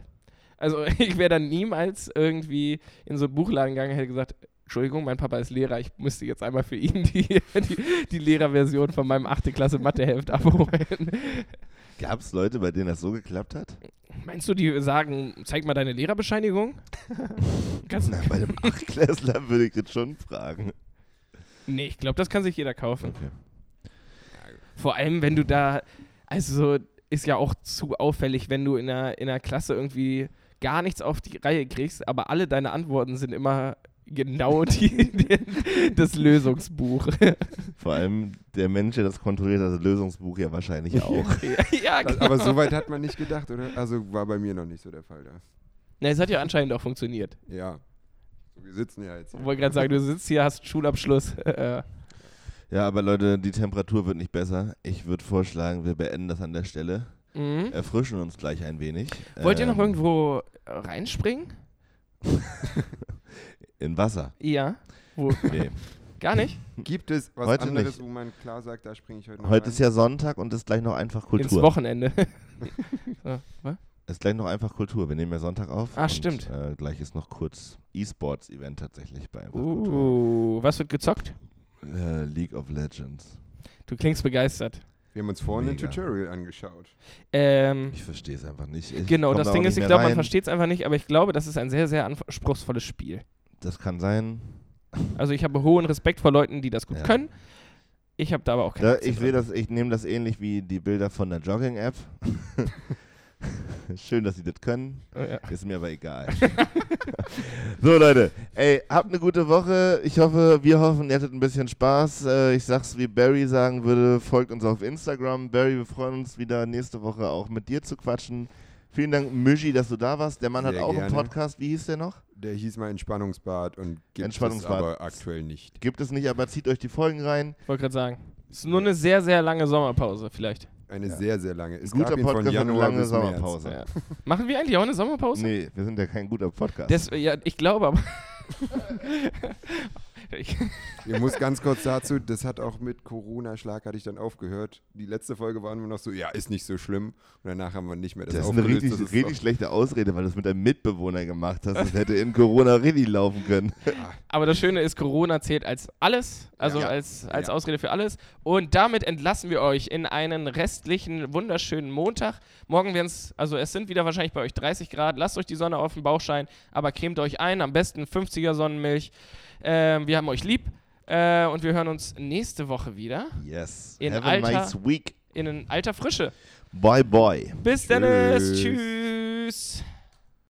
Also [LAUGHS] ich wäre dann niemals irgendwie in so einen Buchladen gegangen und hätte gesagt, Entschuldigung, mein Papa ist Lehrer, ich müsste jetzt einmal für ihn die, die, die Lehrerversion von meinem 8. Klasse Matheheft abholen. Gab es Leute, bei denen das so geklappt hat? Meinst du, die sagen, zeig mal deine Lehrerbescheinigung? Kannst, Na, bei einem Achtklässler würde ich das schon fragen. nee, ich glaube, das kann sich jeder kaufen. Okay. Vor allem, wenn du da, also ist ja auch zu auffällig, wenn du in einer, in einer Klasse irgendwie gar nichts auf die Reihe kriegst, aber alle deine Antworten sind immer genau die, die, das Lösungsbuch. Vor allem der Mensch, der das kontrolliert, hat das Lösungsbuch ja wahrscheinlich auch. ja, genau. aber so weit hat man nicht gedacht, oder? Also war bei mir noch nicht so der Fall da. Na, es hat ja anscheinend auch funktioniert. Ja. Wir sitzen ja jetzt. Ich wollte gerade sagen, du sitzt hier, hast Schulabschluss. [LAUGHS] Äh, Ja, aber Leute, die Temperatur wird nicht besser. Ich würde vorschlagen, wir beenden das an der Stelle. mhm. Erfrischen uns gleich ein wenig. Wollt ihr noch Ähm, irgendwo reinspringen? [LAUGHS] In Wasser. Ja. Wo? Nee. [LAUGHS] Gar nicht? Gibt es was Heute anderes, nicht. wo man klar sagt, da springe ich heute noch Heute rein? ist ja Sonntag und ist gleich noch einfach Ins Kultur. Wochenende. [LAUGHS] so, was? Ist gleich noch einfach Kultur. Wir nehmen ja Sonntag auf. Ah, und, stimmt. Äh, gleich ist noch kurz E-Sports-Event tatsächlich bei einfach Kultur. Uh, was wird gezockt? Äh, League of Legends. Du klingst begeistert. Wir haben uns vorhin ein. Tutorial angeschaut. Ähm, Ich verstehe es einfach nicht. Ich genau, das da Ding ist, ich glaube, man versteht es einfach nicht, aber ich glaube, das ist ein sehr, sehr anspruchsvolles Spiel. Das kann sein. Also ich habe hohen Respekt vor Leuten, die das gut Ja. können. Ich habe da aber auch keine Da, ich sehe das, ich nehme das ähnlich wie die Bilder von der Jogging-App. [LAUGHS] Schön, dass sie das können. Oh, ja. Ist mir aber egal. [LAUGHS] so, Leute. Ey, habt eine gute Woche. Ich hoffe, wir hoffen, ihr hattet ein bisschen Spaß. Äh, ich sag's, wie Barry sagen würde, folgt uns auf Instagram. Barry, wir freuen uns wieder nächste Woche auch mit dir zu quatschen. Vielen Dank, Michi, dass du da warst. Der Mann hat Sehr auch einen gerne. Podcast. Wie hieß der noch? Der hieß mal Entspannungsbad und gibt Entspannungsbad. es aber aktuell nicht. Gibt es nicht, aber zieht euch die Folgen rein. Ich wollte gerade sagen. Es ist nur eine sehr, sehr lange Sommerpause vielleicht. Eine Ja. sehr, sehr lange. Es Guter gab ihn Podcast von Januar langen bis März. Sommerpause. Ja. Machen wir eigentlich auch eine Sommerpause? Nee, wir sind ja kein guter Podcast. Das, ja, ich glaube aber. [LAUGHS] ich, Ich muss ganz kurz dazu, das hat auch mit Corona-Schlag hatte ich dann aufgehört. Die letzte Folge waren wir noch so, ja, ist nicht so schlimm. Und danach haben wir nicht mehr das, Das ist eine richtig, ist richtig schlechte Ausrede, weil du es mit deinem Mitbewohner gemacht hast. Das hätte in Corona richtig laufen können. aber das Schöne ist, Corona zählt als alles, also Ja. als, als Ja. Ausrede für alles. Und damit entlassen wir euch in einen restlichen, wunderschönen Montag. Morgen werden es, also es sind wieder wahrscheinlich bei euch 30 Grad. Lasst euch die Sonne auf den Bauch scheinen, aber cremt euch ein. Am besten 50er Sonnenmilch. Ähm, wir haben euch lieb. Äh, und wir hören uns nächste Woche wieder Yes. In Have a Alter- nice week. in alter Frische. Bye bye. Bis dann. Tschüss. Tschüss.